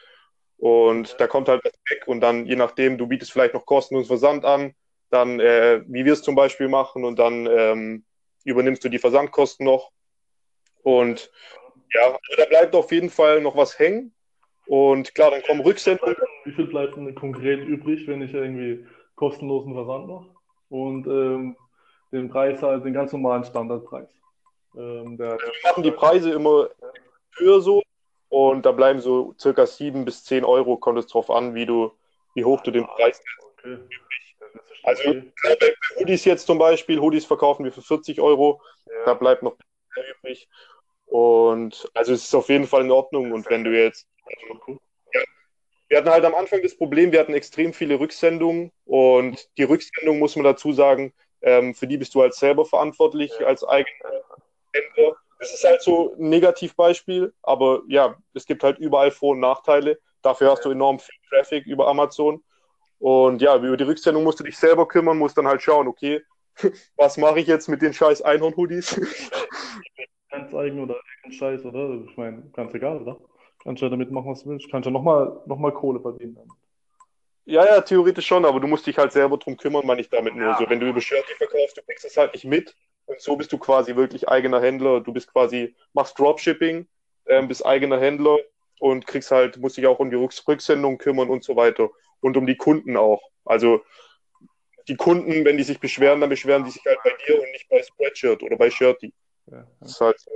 Speaker 1: Und da kommt halt was weg und dann, je nachdem, du bietest vielleicht noch kostenlosen Versand an, dann, äh, wie wir es zum Beispiel machen, und dann ähm, übernimmst du die Versandkosten noch. Und ja, also da bleibt auf jeden Fall noch was hängen. Und klar, dann kommen Rücksendungen.
Speaker 2: Wie viel bleibt denn konkret übrig, wenn ich irgendwie kostenlosen Versand mache? Und ähm, den Preis halt, den ganz normalen Standardpreis.
Speaker 1: Ähm, der, wir machen die Preise immer höher so, und da bleiben so circa 7 bis 10 Euro, kommt es drauf an, wie du, wie hoch du den Preis okay. Also bei Hoodies jetzt zum Beispiel, Hoodies verkaufen wir für 40 Euro, ja. da bleibt noch übrig. Und also es ist auf jeden Fall in Ordnung. Und wenn du jetzt, wir hatten halt am Anfang das Problem, wir hatten extrem viele Rücksendungen und die Rücksendung muss man dazu sagen, ähm, für die bist du halt selber verantwortlich als eigener Händler. Das ist halt so ein Negativbeispiel, aber ja, es gibt halt überall Vor- und Nachteile. Dafür hast du enorm viel Traffic über Amazon. Und ja, über die Rücksendung musst du dich selber kümmern, musst dann halt schauen, okay, (laughs) was mache ich jetzt mit den scheiß Einhorn-Hoodies? (laughs)
Speaker 2: Anzeigen oder irgendeinen Scheiß, oder? Ich meine, ganz egal, oder? Kannst ja damit machen, was du willst. Kannst ja nochmal noch mal Kohle verdienen. Dann.
Speaker 1: Ja, ja, theoretisch schon, aber du musst dich halt selber drum kümmern, meine ich damit nur. So, wenn du über Shirty verkaufst, du kriegst es halt nicht mit. Und so bist du quasi wirklich eigener Händler. Du bist quasi, machst Dropshipping, ähm, bist eigener Händler und kriegst halt, musst dich auch um die Rücksendung kümmern und so weiter. Und um die Kunden auch. Also die Kunden, wenn die sich beschweren, dann beschweren die sich halt bei dir und nicht bei Spreadshirt oder bei Shirty.
Speaker 2: Ja,
Speaker 1: ist halt so.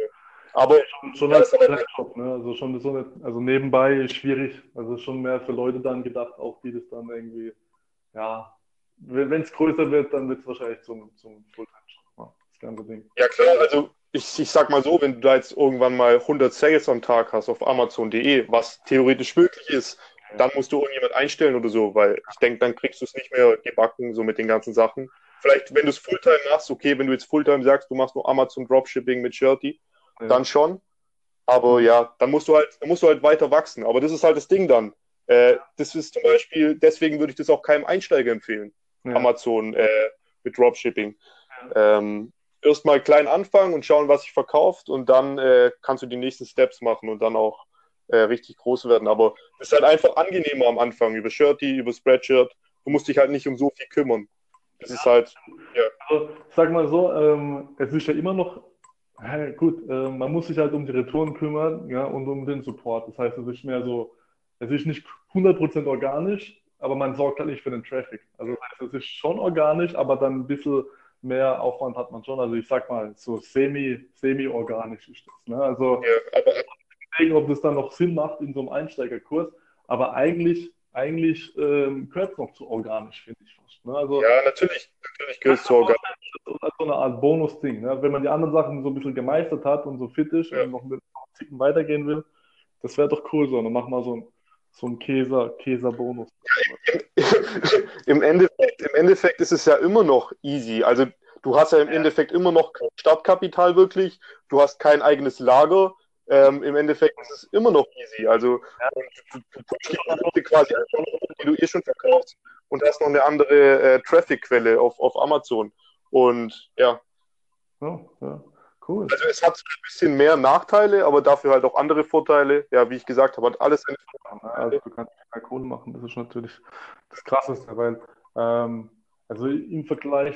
Speaker 1: Aber
Speaker 2: Schon, schon als Laptop, ne? Also schon so eine, also nebenbei schwierig. Also schon mehr für Leute dann gedacht, auch die das dann irgendwie, ja, wenn es größer wird, dann wird es wahrscheinlich zum, zum Fulltime-Job, ja, das ganze Ding.
Speaker 1: Ja, klar, also ich, ich sag mal so, wenn du da jetzt irgendwann mal 100 Sales am Tag hast auf Amazon.de, was theoretisch möglich ist, dann musst du irgendjemand einstellen oder so, weil ich denke, dann kriegst du es nicht mehr gebacken, so mit den ganzen Sachen. Vielleicht, wenn du es Fulltime machst, okay, wenn du jetzt Fulltime sagst, du machst nur Amazon Dropshipping mit Shirty,
Speaker 2: Ja.
Speaker 1: dann schon. Aber ja, dann musst du halt, dann musst du halt weiter wachsen. Aber das ist halt das Ding dann. Äh, das ist zum Beispiel, deswegen würde ich das auch keinem Einsteiger empfehlen.
Speaker 2: Ja.
Speaker 1: Amazon äh, mit Dropshipping. Ähm, Erstmal klein anfangen und schauen, was sich verkauft und dann äh, kannst du die nächsten Steps machen und dann auch äh, richtig groß werden. Aber es ist halt einfach angenehmer am Anfang über Shirty, über Spreadshirt. Du musst dich halt nicht um so viel kümmern. Das ist halt,
Speaker 2: Also, ich sag mal so, ähm, es ist ja immer noch, ja, gut, äh, man muss sich halt um die Retouren kümmern, ja, und um den Support. Das heißt, es ist mehr so, es ist nicht 100% organisch, aber man sorgt halt nicht für den Traffic. Also, das heißt, es ist schon organisch, aber dann ein bisschen mehr Aufwand hat man schon. Also, ich sag mal, so semi, semi-organisch ist das, ne? Also,
Speaker 1: ja, aber
Speaker 2: ob das dann noch Sinn macht in so einem Einsteigerkurs, aber eigentlich, eigentlich ähm, gehört es noch zu organisch, finde ich fast. Ne? Also,
Speaker 1: ja, natürlich, natürlich gehört es zu Organ.
Speaker 2: als so eine Art Bonus-Ding. Ne? Wenn man die anderen Sachen so ein bisschen gemeistert hat und so fit ist
Speaker 1: Ja.
Speaker 2: und noch mit einem Ticken weitergehen will, das wäre doch cool so. Dann machen wir so ein, so ein Käser, Käser-Bonus. (laughs)
Speaker 1: Im Endeffekt, Im Endeffekt ist es ja immer noch easy. Also du hast ja im Endeffekt immer noch kein Startkapital wirklich, du hast kein eigenes Lager. Ähm, Im Endeffekt ist es immer noch easy. Also und du, du pushst die Produkte quasi einfach die du eh schon verkaufst und hast noch eine andere äh, Traffic-Quelle auf, auf Amazon. Und ja,
Speaker 2: Ja, ja, cool.
Speaker 1: also es hat ein bisschen mehr Nachteile, aber dafür halt auch andere Vorteile. Ja, wie ich gesagt habe, hat alles seine
Speaker 2: Also du kannst mehr Kohle machen, das ist natürlich das Krasseste, weil ähm, also im Vergleich,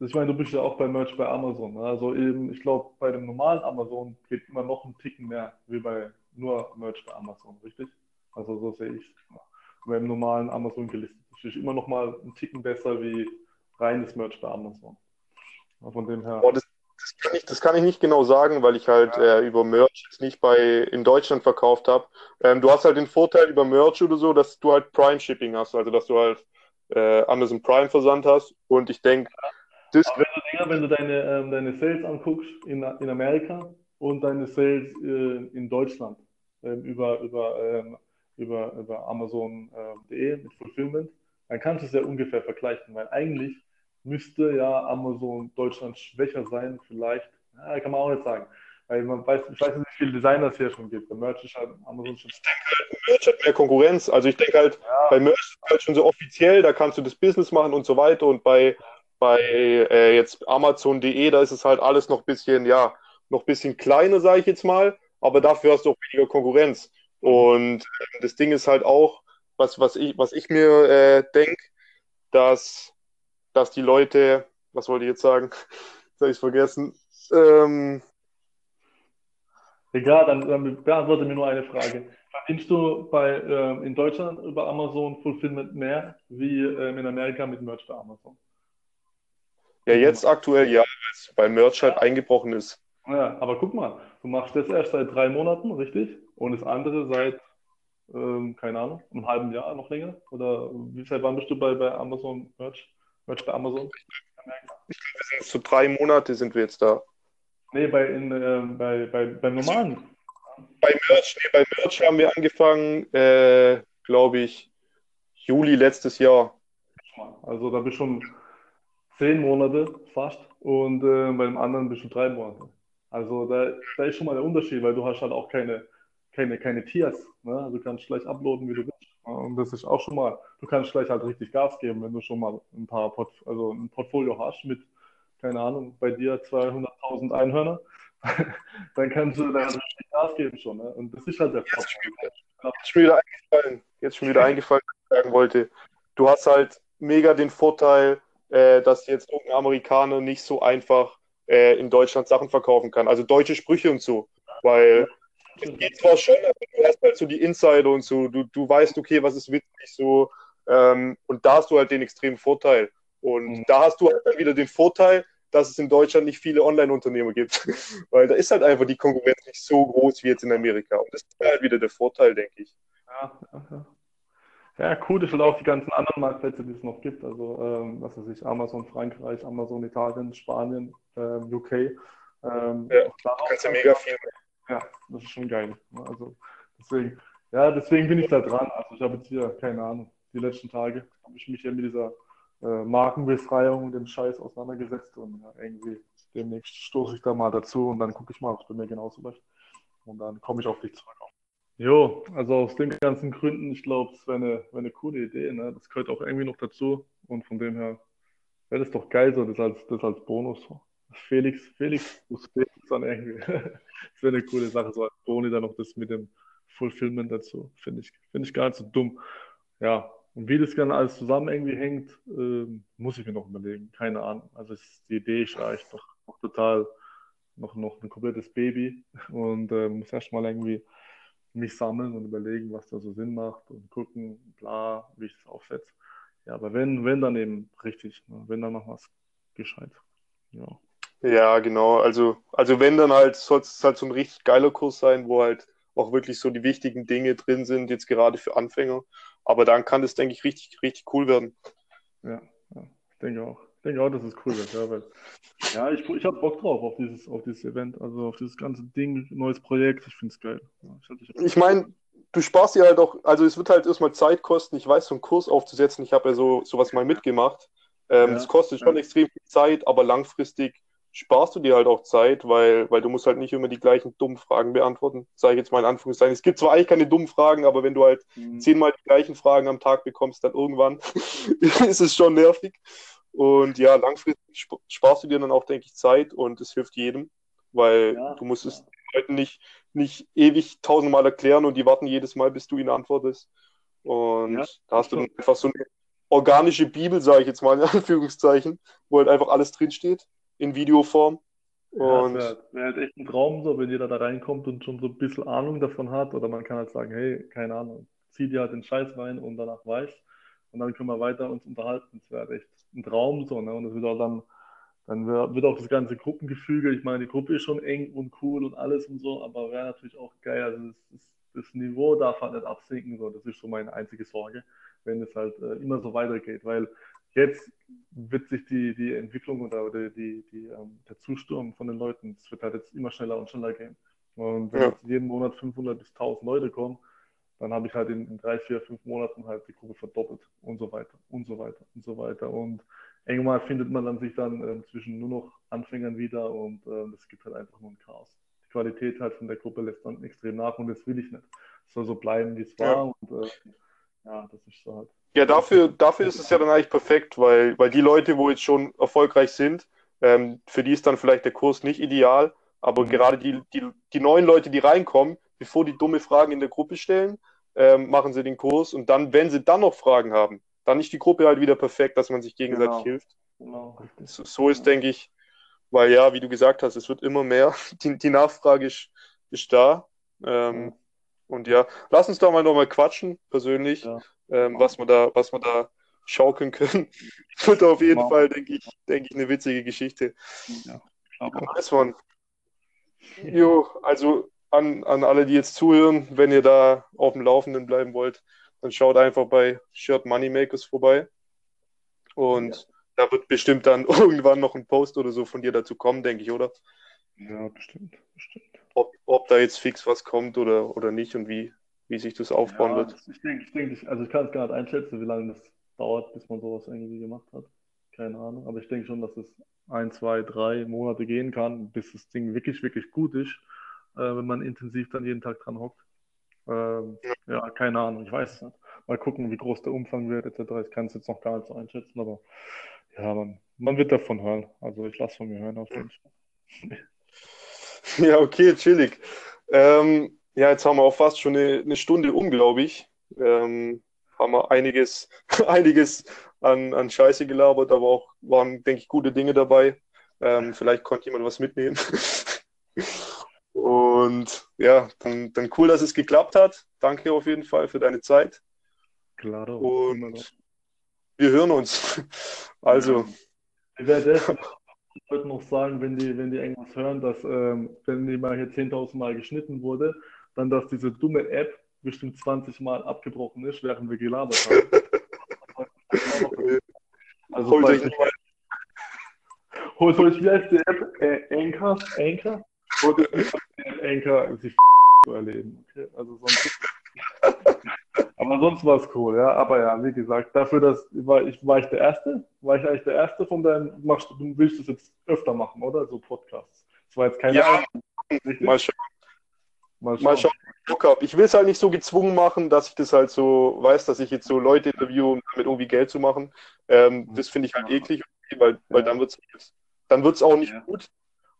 Speaker 2: ich meine, du bist ja auch bei Merch bei Amazon, ne? Also eben, ich glaube, bei dem normalen Amazon geht immer noch ein Ticken mehr wie bei nur Merch bei Amazon, richtig? Also so sehe ich. Beim normalen Amazon gelistet. Ist immer noch mal ein Ticken besser wie reines Merch bei Amazon. Ja, Von dem her.
Speaker 1: Boah, das, das, kann ich, das kann ich nicht genau sagen, weil ich halt äh, über Merch jetzt nicht bei in Deutschland verkauft habe. Ähm, du hast halt den Vorteil über Merch oder so, dass du halt Prime Shipping hast, also dass du halt äh, Amazon Prime Versand hast. Und ich denke, das
Speaker 2: Aber wenn du, Digga, wenn du deine, ähm, deine Sales anguckst in, in Amerika und deine Sales äh, in Deutschland ähm, über, über, ähm, über, über Amazon.de mit Fulfillment, dann kannst du es ja ungefähr vergleichen, weil eigentlich müsste ja Amazon Deutschland schwächer sein, vielleicht. Ja, kann man auch nicht sagen. Weil man weiß, ich weiß nicht, wie viele Designer es hier schon gibt. Der Merch ist halt Amazon schon.
Speaker 1: Merch hat mehr Konkurrenz. Also ich denke halt, bei Merch ist halt schon so offiziell, da kannst du das Business machen und so weiter. Und bei, bei äh, jetzt Amazon.de, da ist es halt alles noch ein bisschen, ja, noch ein bisschen kleiner, sage ich jetzt mal, aber dafür hast du auch weniger Konkurrenz. Und äh, das Ding ist halt auch, was, was ich, was ich mir äh, denke, dass, dass die Leute, was wollte ich jetzt sagen? (laughs) Jetzt habe ich es vergessen. Ähm,
Speaker 2: Egal, dann, dann beantworte mir nur eine Frage. Verdienst du bei, ähm, in Deutschland über Amazon Fulfillment mehr wie ähm, in Amerika mit Merch bei Amazon?
Speaker 1: Ja, jetzt aktuell ja, weil es bei Merch halt eingebrochen ist.
Speaker 2: Ja, aber guck mal, du machst das erst seit drei Monaten, richtig? Und das andere seit, ähm, keine Ahnung, einem halben Jahr, noch länger? Oder wie seit wann bist du bei, bei Amazon Merch? Merch bei Amazon?
Speaker 1: Wir sind so drei Monate sind wir jetzt da.
Speaker 2: Nee, bei, in, ähm, bei, bei, beim normalen.
Speaker 1: Bei Merch, nee, bei Merch haben wir angefangen äh, glaube ich, Juli letztes Jahr.
Speaker 2: Also da bist du schon zehn Monate fast und äh, bei dem anderen bist du drei Monate. Also da, da ist schon mal der Unterschied, weil du hast halt auch keine, keine, keine Tiers. Ne? Also du kannst gleich uploaden, wie du willst. Und das ist auch schon mal, du kannst gleich halt richtig Gas geben, wenn du schon mal ein paar Port also ein Portfolio hast mit, keine Ahnung, bei dir 200.000 Einhörner, (laughs) dann kannst du da richtig Gas geben schon. Ne? Und das ist halt der
Speaker 1: Jetzt ist mir schon wieder eingefallen, jetzt schon wieder eingefallen, was ich sagen wollte. Du hast halt mega den Vorteil, äh, dass jetzt irgendein Amerikaner nicht so einfach äh, in Deutschland Sachen verkaufen kann. Also deutsche Sprüche und so. Weil es geht zwar schon, aber du hast halt so die Insider und so. Du, du weißt, okay, was ist witzig so. Ähm, und da hast du halt den extremen Vorteil. Und mhm. da hast du halt dann wieder den Vorteil, dass es in Deutschland nicht viele Online-Unternehmer gibt. (laughs) Weil da ist halt einfach die Konkurrenz nicht so groß wie jetzt in Amerika. Und das ist halt wieder der Vorteil, denke ich.
Speaker 2: Ja, ja. Ja, cool ist halt auch die ganzen anderen Marktplätze, die es noch gibt. Also, ähm, was weiß ich, Amazon Frankreich, Amazon Italien, Spanien, ähm, UK. Ähm,
Speaker 1: ja, da kannst ja mega viel.
Speaker 2: Ja, das ist schon geil. Also, deswegen, ja, deswegen bin ich da dran. Also, ich habe jetzt hier, keine Ahnung, die letzten Tage habe ich mich ja mit dieser äh, Markenbefreiung und dem Scheiß auseinandergesetzt und ja, irgendwie demnächst stoße ich da mal dazu und dann gucke ich mal, ob es bei mir genauso läuft. Und dann komme ich auf dich zurück. Jo, also aus den ganzen Gründen, ich glaube, es wäre eine, wär eine coole Idee. Ne? Das gehört auch irgendwie noch dazu. Und von dem her wäre das doch geil, so das als, das als Bonus. Felix, Felix muss Felix dann irgendwie. (laughs) das wäre eine coole Sache, so als Boni dann noch das mit dem Fulfillment dazu. Finde ich, find ich gar nicht so dumm. Ja, und wie das dann alles zusammen irgendwie hängt, äh, muss ich mir noch überlegen. Keine Ahnung. Also ist, die Idee ist eigentlich noch, noch total, noch, noch ein komplettes Baby. Und äh, muss erstmal irgendwie mich sammeln und überlegen, was da so Sinn macht und gucken, bla, wie ich das aufsetze. Ja, aber wenn, wenn dann eben richtig, ne? wenn dann noch was gescheit. Ja.
Speaker 1: Ja, genau. Also, also wenn dann halt, soll es halt so ein richtig geiler Kurs sein, wo halt auch wirklich so die wichtigen Dinge drin sind, jetzt gerade für Anfänger. Aber dann kann das, denke ich, richtig, richtig cool werden.
Speaker 2: Ja, ja ich denke auch denke auch, dass es cool wird. Ja, weil, ja ich, ich habe Bock drauf auf dieses, auf dieses Event, also auf dieses ganze Ding, neues Projekt. Ich finde es geil.
Speaker 1: Ich, ich meine, du sparst dir halt auch, also es wird halt erstmal Zeit kosten. Ich weiß, so einen Kurs aufzusetzen, ich habe ja so sowas mal mitgemacht. Ähm, ja, kostet schon ja. extrem viel Zeit, aber langfristig sparst du dir halt auch Zeit, weil, weil du musst halt nicht immer die gleichen dummen Fragen beantworten, sage ich jetzt mal in Anführungszeichen. Es gibt zwar eigentlich keine dummen Fragen, aber wenn du halt mhm. zehnmal die gleichen Fragen am Tag bekommst, dann irgendwann (laughs) ist es schon nervig. Und ja, langfristig sparst du dir dann auch, denke ich, Zeit und es hilft jedem, weil ja, du musst es den Leuten nicht, nicht ewig tausendmal erklären und die warten jedes Mal, bis du ihnen antwortest. Und ja, da hast du dann einfach so eine organische Bibel, sage ich jetzt mal in (laughs) Anführungszeichen, wo halt einfach alles drinsteht in Videoform.
Speaker 2: Und ja, wäre wär halt echt ein Traum, so, wenn jeder da reinkommt und schon so ein bisschen Ahnung davon hat. Oder man kann halt sagen, hey, keine Ahnung, zieh dir halt den Scheiß rein und danach weiß und dann können wir weiter uns unterhalten. Das wäre echt ein Traum so, ne? Und das wird auch dann, dann wird auch das ganze Gruppengefüge, ich meine, die Gruppe ist schon eng und cool und alles und so, aber wäre natürlich auch geil. Also das, das, das, Niveau darf halt nicht absinken, so. Das ist so meine einzige Sorge, wenn es halt äh, immer so weitergeht, weil jetzt wird sich die, die Entwicklung oder die, die, die ähm, der Zusturm von den Leuten, es wird halt jetzt immer schneller und schneller gehen. Und wenn ja. jetzt jeden Monat 500 bis 1000 Leute kommen, dann habe ich halt in, in, drei, vier, fünf Monaten halt die Gruppe verdoppelt und so weiter und so weiter und so weiter. Und irgendwann findet man dann sich dann äh, zwischen nur noch Anfängern wieder und äh, das gibt halt einfach nur ein Chaos. Die Qualität halt von der Gruppe lässt dann extrem nach und das will ich nicht. Es soll so bleiben, wie es war. Ja. Und äh, ja, das ist so halt.
Speaker 1: Ja, dafür, dafür ist es ja dann eigentlich perfekt, weil, weil die Leute, wo jetzt schon erfolgreich sind, ähm, für die ist dann vielleicht der Kurs nicht ideal, aber mhm. gerade die, die, die neuen Leute, die reinkommen, bevor die dumme Fragen in der Gruppe stellen, ähm, machen sie den Kurs und dann, wenn sie dann noch Fragen haben, dann ist die Gruppe halt wieder perfekt, dass man sich gegenseitig genau. hilft. Genau, so, so, ist, denke ich, weil ja, wie du gesagt hast, es wird immer mehr. (laughs) Die, die Nachfrage ist, ist da. Ähm, ja. Und ja, lass uns da mal nochmal quatschen, persönlich, ja. ähm, was wir da, was wir da schaukeln können. (laughs) wird auf jeden wow. Fall, denke ich, denke ich, eine witzige Geschichte. Ja, nice one. Jo, also an, an alle, die jetzt zuhören, wenn ihr da auf dem Laufenden bleiben wollt, dann schaut einfach bei Shirt Moneymakers vorbei. Und ja. da wird bestimmt dann (laughs) irgendwann noch ein Post oder so von dir dazu kommen, denke ich, oder?
Speaker 2: Ja, bestimmt, bestimmt.
Speaker 1: Ob, ob da jetzt fix was kommt oder, oder nicht und wie, wie sich das aufbauen
Speaker 2: Ja,
Speaker 1: wird.
Speaker 2: ich denke, ich denke, also ich kann es gar nicht einschätzen, wie lange das dauert, bis man sowas irgendwie gemacht hat. Keine Ahnung. Aber ich denke schon, dass es ein, zwei, drei Monate gehen kann, bis das Ding wirklich, wirklich gut ist, äh, wenn man intensiv dann jeden Tag dran hockt. Ähm, ja, keine Ahnung, ich weiß es nicht. Mal gucken, wie groß der Umfang wird, etc. Ich kann es jetzt noch gar nicht so einschätzen, aber ja, man, man wird davon hören. Also ich lasse von mir hören auf jeden Fall.
Speaker 1: Ja, okay, chillig. Ähm, ja, jetzt haben wir auch fast schon eine, eine Stunde um, glaube ich. Ähm, haben wir einiges, (laughs) einiges an, an Scheiße gelabert, aber auch waren, denke ich, gute Dinge dabei. Ähm, vielleicht konnte jemand was mitnehmen. (laughs) Und ja, dann, dann cool, dass es geklappt hat. Danke auf jeden Fall für deine Zeit.
Speaker 2: Noch.
Speaker 1: Und wir hören uns. Also,
Speaker 2: Ich werde heute noch sagen, wenn die, wenn die irgendwas hören, dass ähm, wenn die mal hier 10.000 Mal geschnitten wurde, dann dass diese dumme App bestimmt 20 Mal abgebrochen ist, während wir gelabert haben. (laughs) Also
Speaker 1: holt euch
Speaker 2: holt euch wie heißt die App? Äh, Anchor? Anchor? App Anchor, sich zu erleben. Okay? Also sonst, aber sonst war es cool, ja. Aber ja, wie gesagt, dafür, dass war ich, war ich der Erste? War ich eigentlich der Erste von deinen, machst du, du willst das jetzt öfter machen, oder? So Podcasts. Das war jetzt keine
Speaker 1: Ja,
Speaker 2: Richtig?
Speaker 1: mal schauen.
Speaker 2: Mal
Speaker 1: Mal schauen, ich will es halt nicht so gezwungen machen, dass ich das halt so weiß, dass ich jetzt so Leute interviewe, um damit irgendwie Geld zu machen. Ähm, das finde ich halt eklig, weil, weil
Speaker 2: Ja.
Speaker 1: dann wird es dann wird's auch nicht
Speaker 2: Ja.
Speaker 1: gut.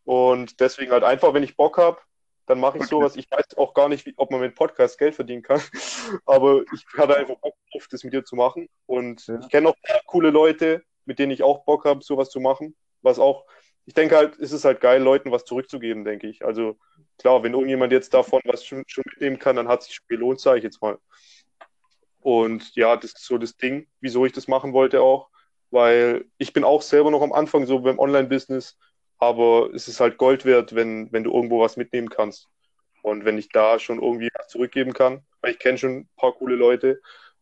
Speaker 1: Und deswegen halt einfach, wenn ich Bock habe, dann mache ich
Speaker 2: Okay.
Speaker 1: sowas. Ich weiß auch gar nicht, wie, ob man mit Podcast Geld verdienen kann, (laughs) aber ich hatte einfach Bock drauf, das mit dir zu machen. Und
Speaker 2: Ja.
Speaker 1: ich kenne auch coole Leute, mit denen ich auch Bock habe, sowas zu machen. Was auch, ich denke halt, es ist halt geil, Leuten was zurückzugeben, denke ich. Also klar, wenn irgendjemand jetzt davon was schon, schon mitnehmen kann, dann hat es sich schon gelohnt, sage ich jetzt mal. Und ja, das ist so das Ding, wieso ich das machen wollte auch, weil ich bin auch selber noch am Anfang so beim Online-Business, aber es ist halt Gold wert, wenn, wenn du irgendwo was mitnehmen kannst. Und wenn ich da schon irgendwie was zurückgeben kann, weil ich kenne schon ein paar coole Leute,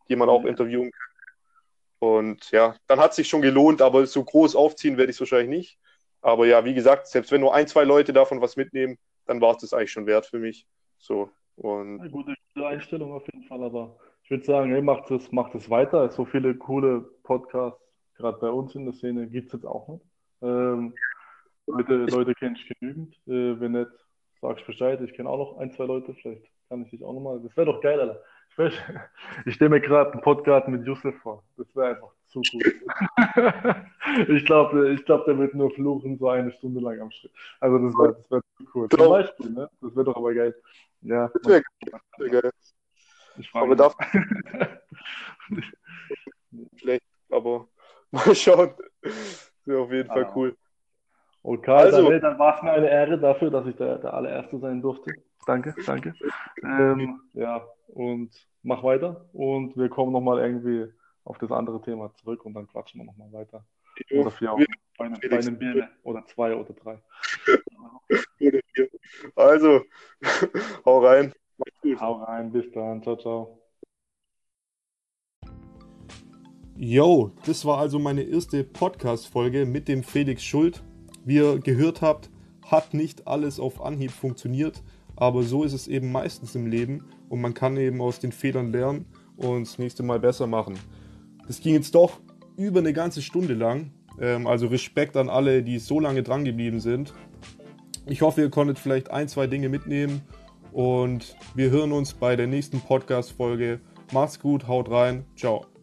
Speaker 1: die man auch
Speaker 2: Ja.
Speaker 1: interviewen kann. Und ja, dann hat es sich schon gelohnt, aber so groß aufziehen werde ich es wahrscheinlich nicht. Aber ja, wie gesagt, selbst wenn nur ein, zwei Leute davon was mitnehmen, dann war es das eigentlich schon wert für mich. So. Und
Speaker 2: Eine gute, gute Einstellung auf jeden Fall, aber ich würde sagen, hey, macht es macht es weiter. So viele coole Podcasts, gerade bei uns in der Szene, gibt es jetzt auch nicht. Ähm, Leute, Leute kenne ich genügend. Äh, wenn nicht, sagst Bescheid. Ich kenne auch noch ein, zwei Leute. Vielleicht kann ich dich auch nochmal. Das wäre doch geil, Alter. Ich, weiß- (laughs) ich stelle mir gerade einen Podcast mit Yusuf vor. Das wäre einfach zu gut. (laughs) ich glaube, ich glaub, der wird nur fluchen, so eine Stunde lang am Schritt. Also, das wäre das wär zu cool. Zum. Beispiel, ne? Das wäre doch aber geil. Ja,
Speaker 1: Das wär sehr geil.
Speaker 2: ich frage
Speaker 1: Aber darf (laughs) schlecht, aber mal schauen. Wäre auf jeden Fall
Speaker 2: Ah.
Speaker 1: cool.
Speaker 2: Okay,
Speaker 1: Also-
Speaker 2: dann, dann war es mir eine Ehre dafür, dass ich der, der allererste sein durfte. Danke, danke. Ähm, ja, und mach weiter und wir kommen nochmal irgendwie auf das andere Thema zurück und dann quatschen wir nochmal weiter. Oder vier auch. Bei einem, bei einem Bier oder zwei oder drei. (laughs)
Speaker 1: Also, (laughs) hau rein. Mach's gut.
Speaker 2: Hau rein, bis dann. Ciao, ciao.
Speaker 1: Yo, das war also meine erste Podcast-Folge mit dem Felix Schuld. Wie ihr gehört habt, hat nicht alles auf Anhieb funktioniert, aber so ist es eben meistens im Leben und man kann eben aus den Fehlern lernen und das nächste Mal besser machen. Das ging jetzt doch über eine ganze Stunde lang, ähm, also Respekt an alle, die so lange dran geblieben sind. Ich hoffe, ihr konntet vielleicht ein, zwei Dinge mitnehmen und wir hören uns bei der nächsten Podcast-Folge. Macht's gut, haut rein, ciao.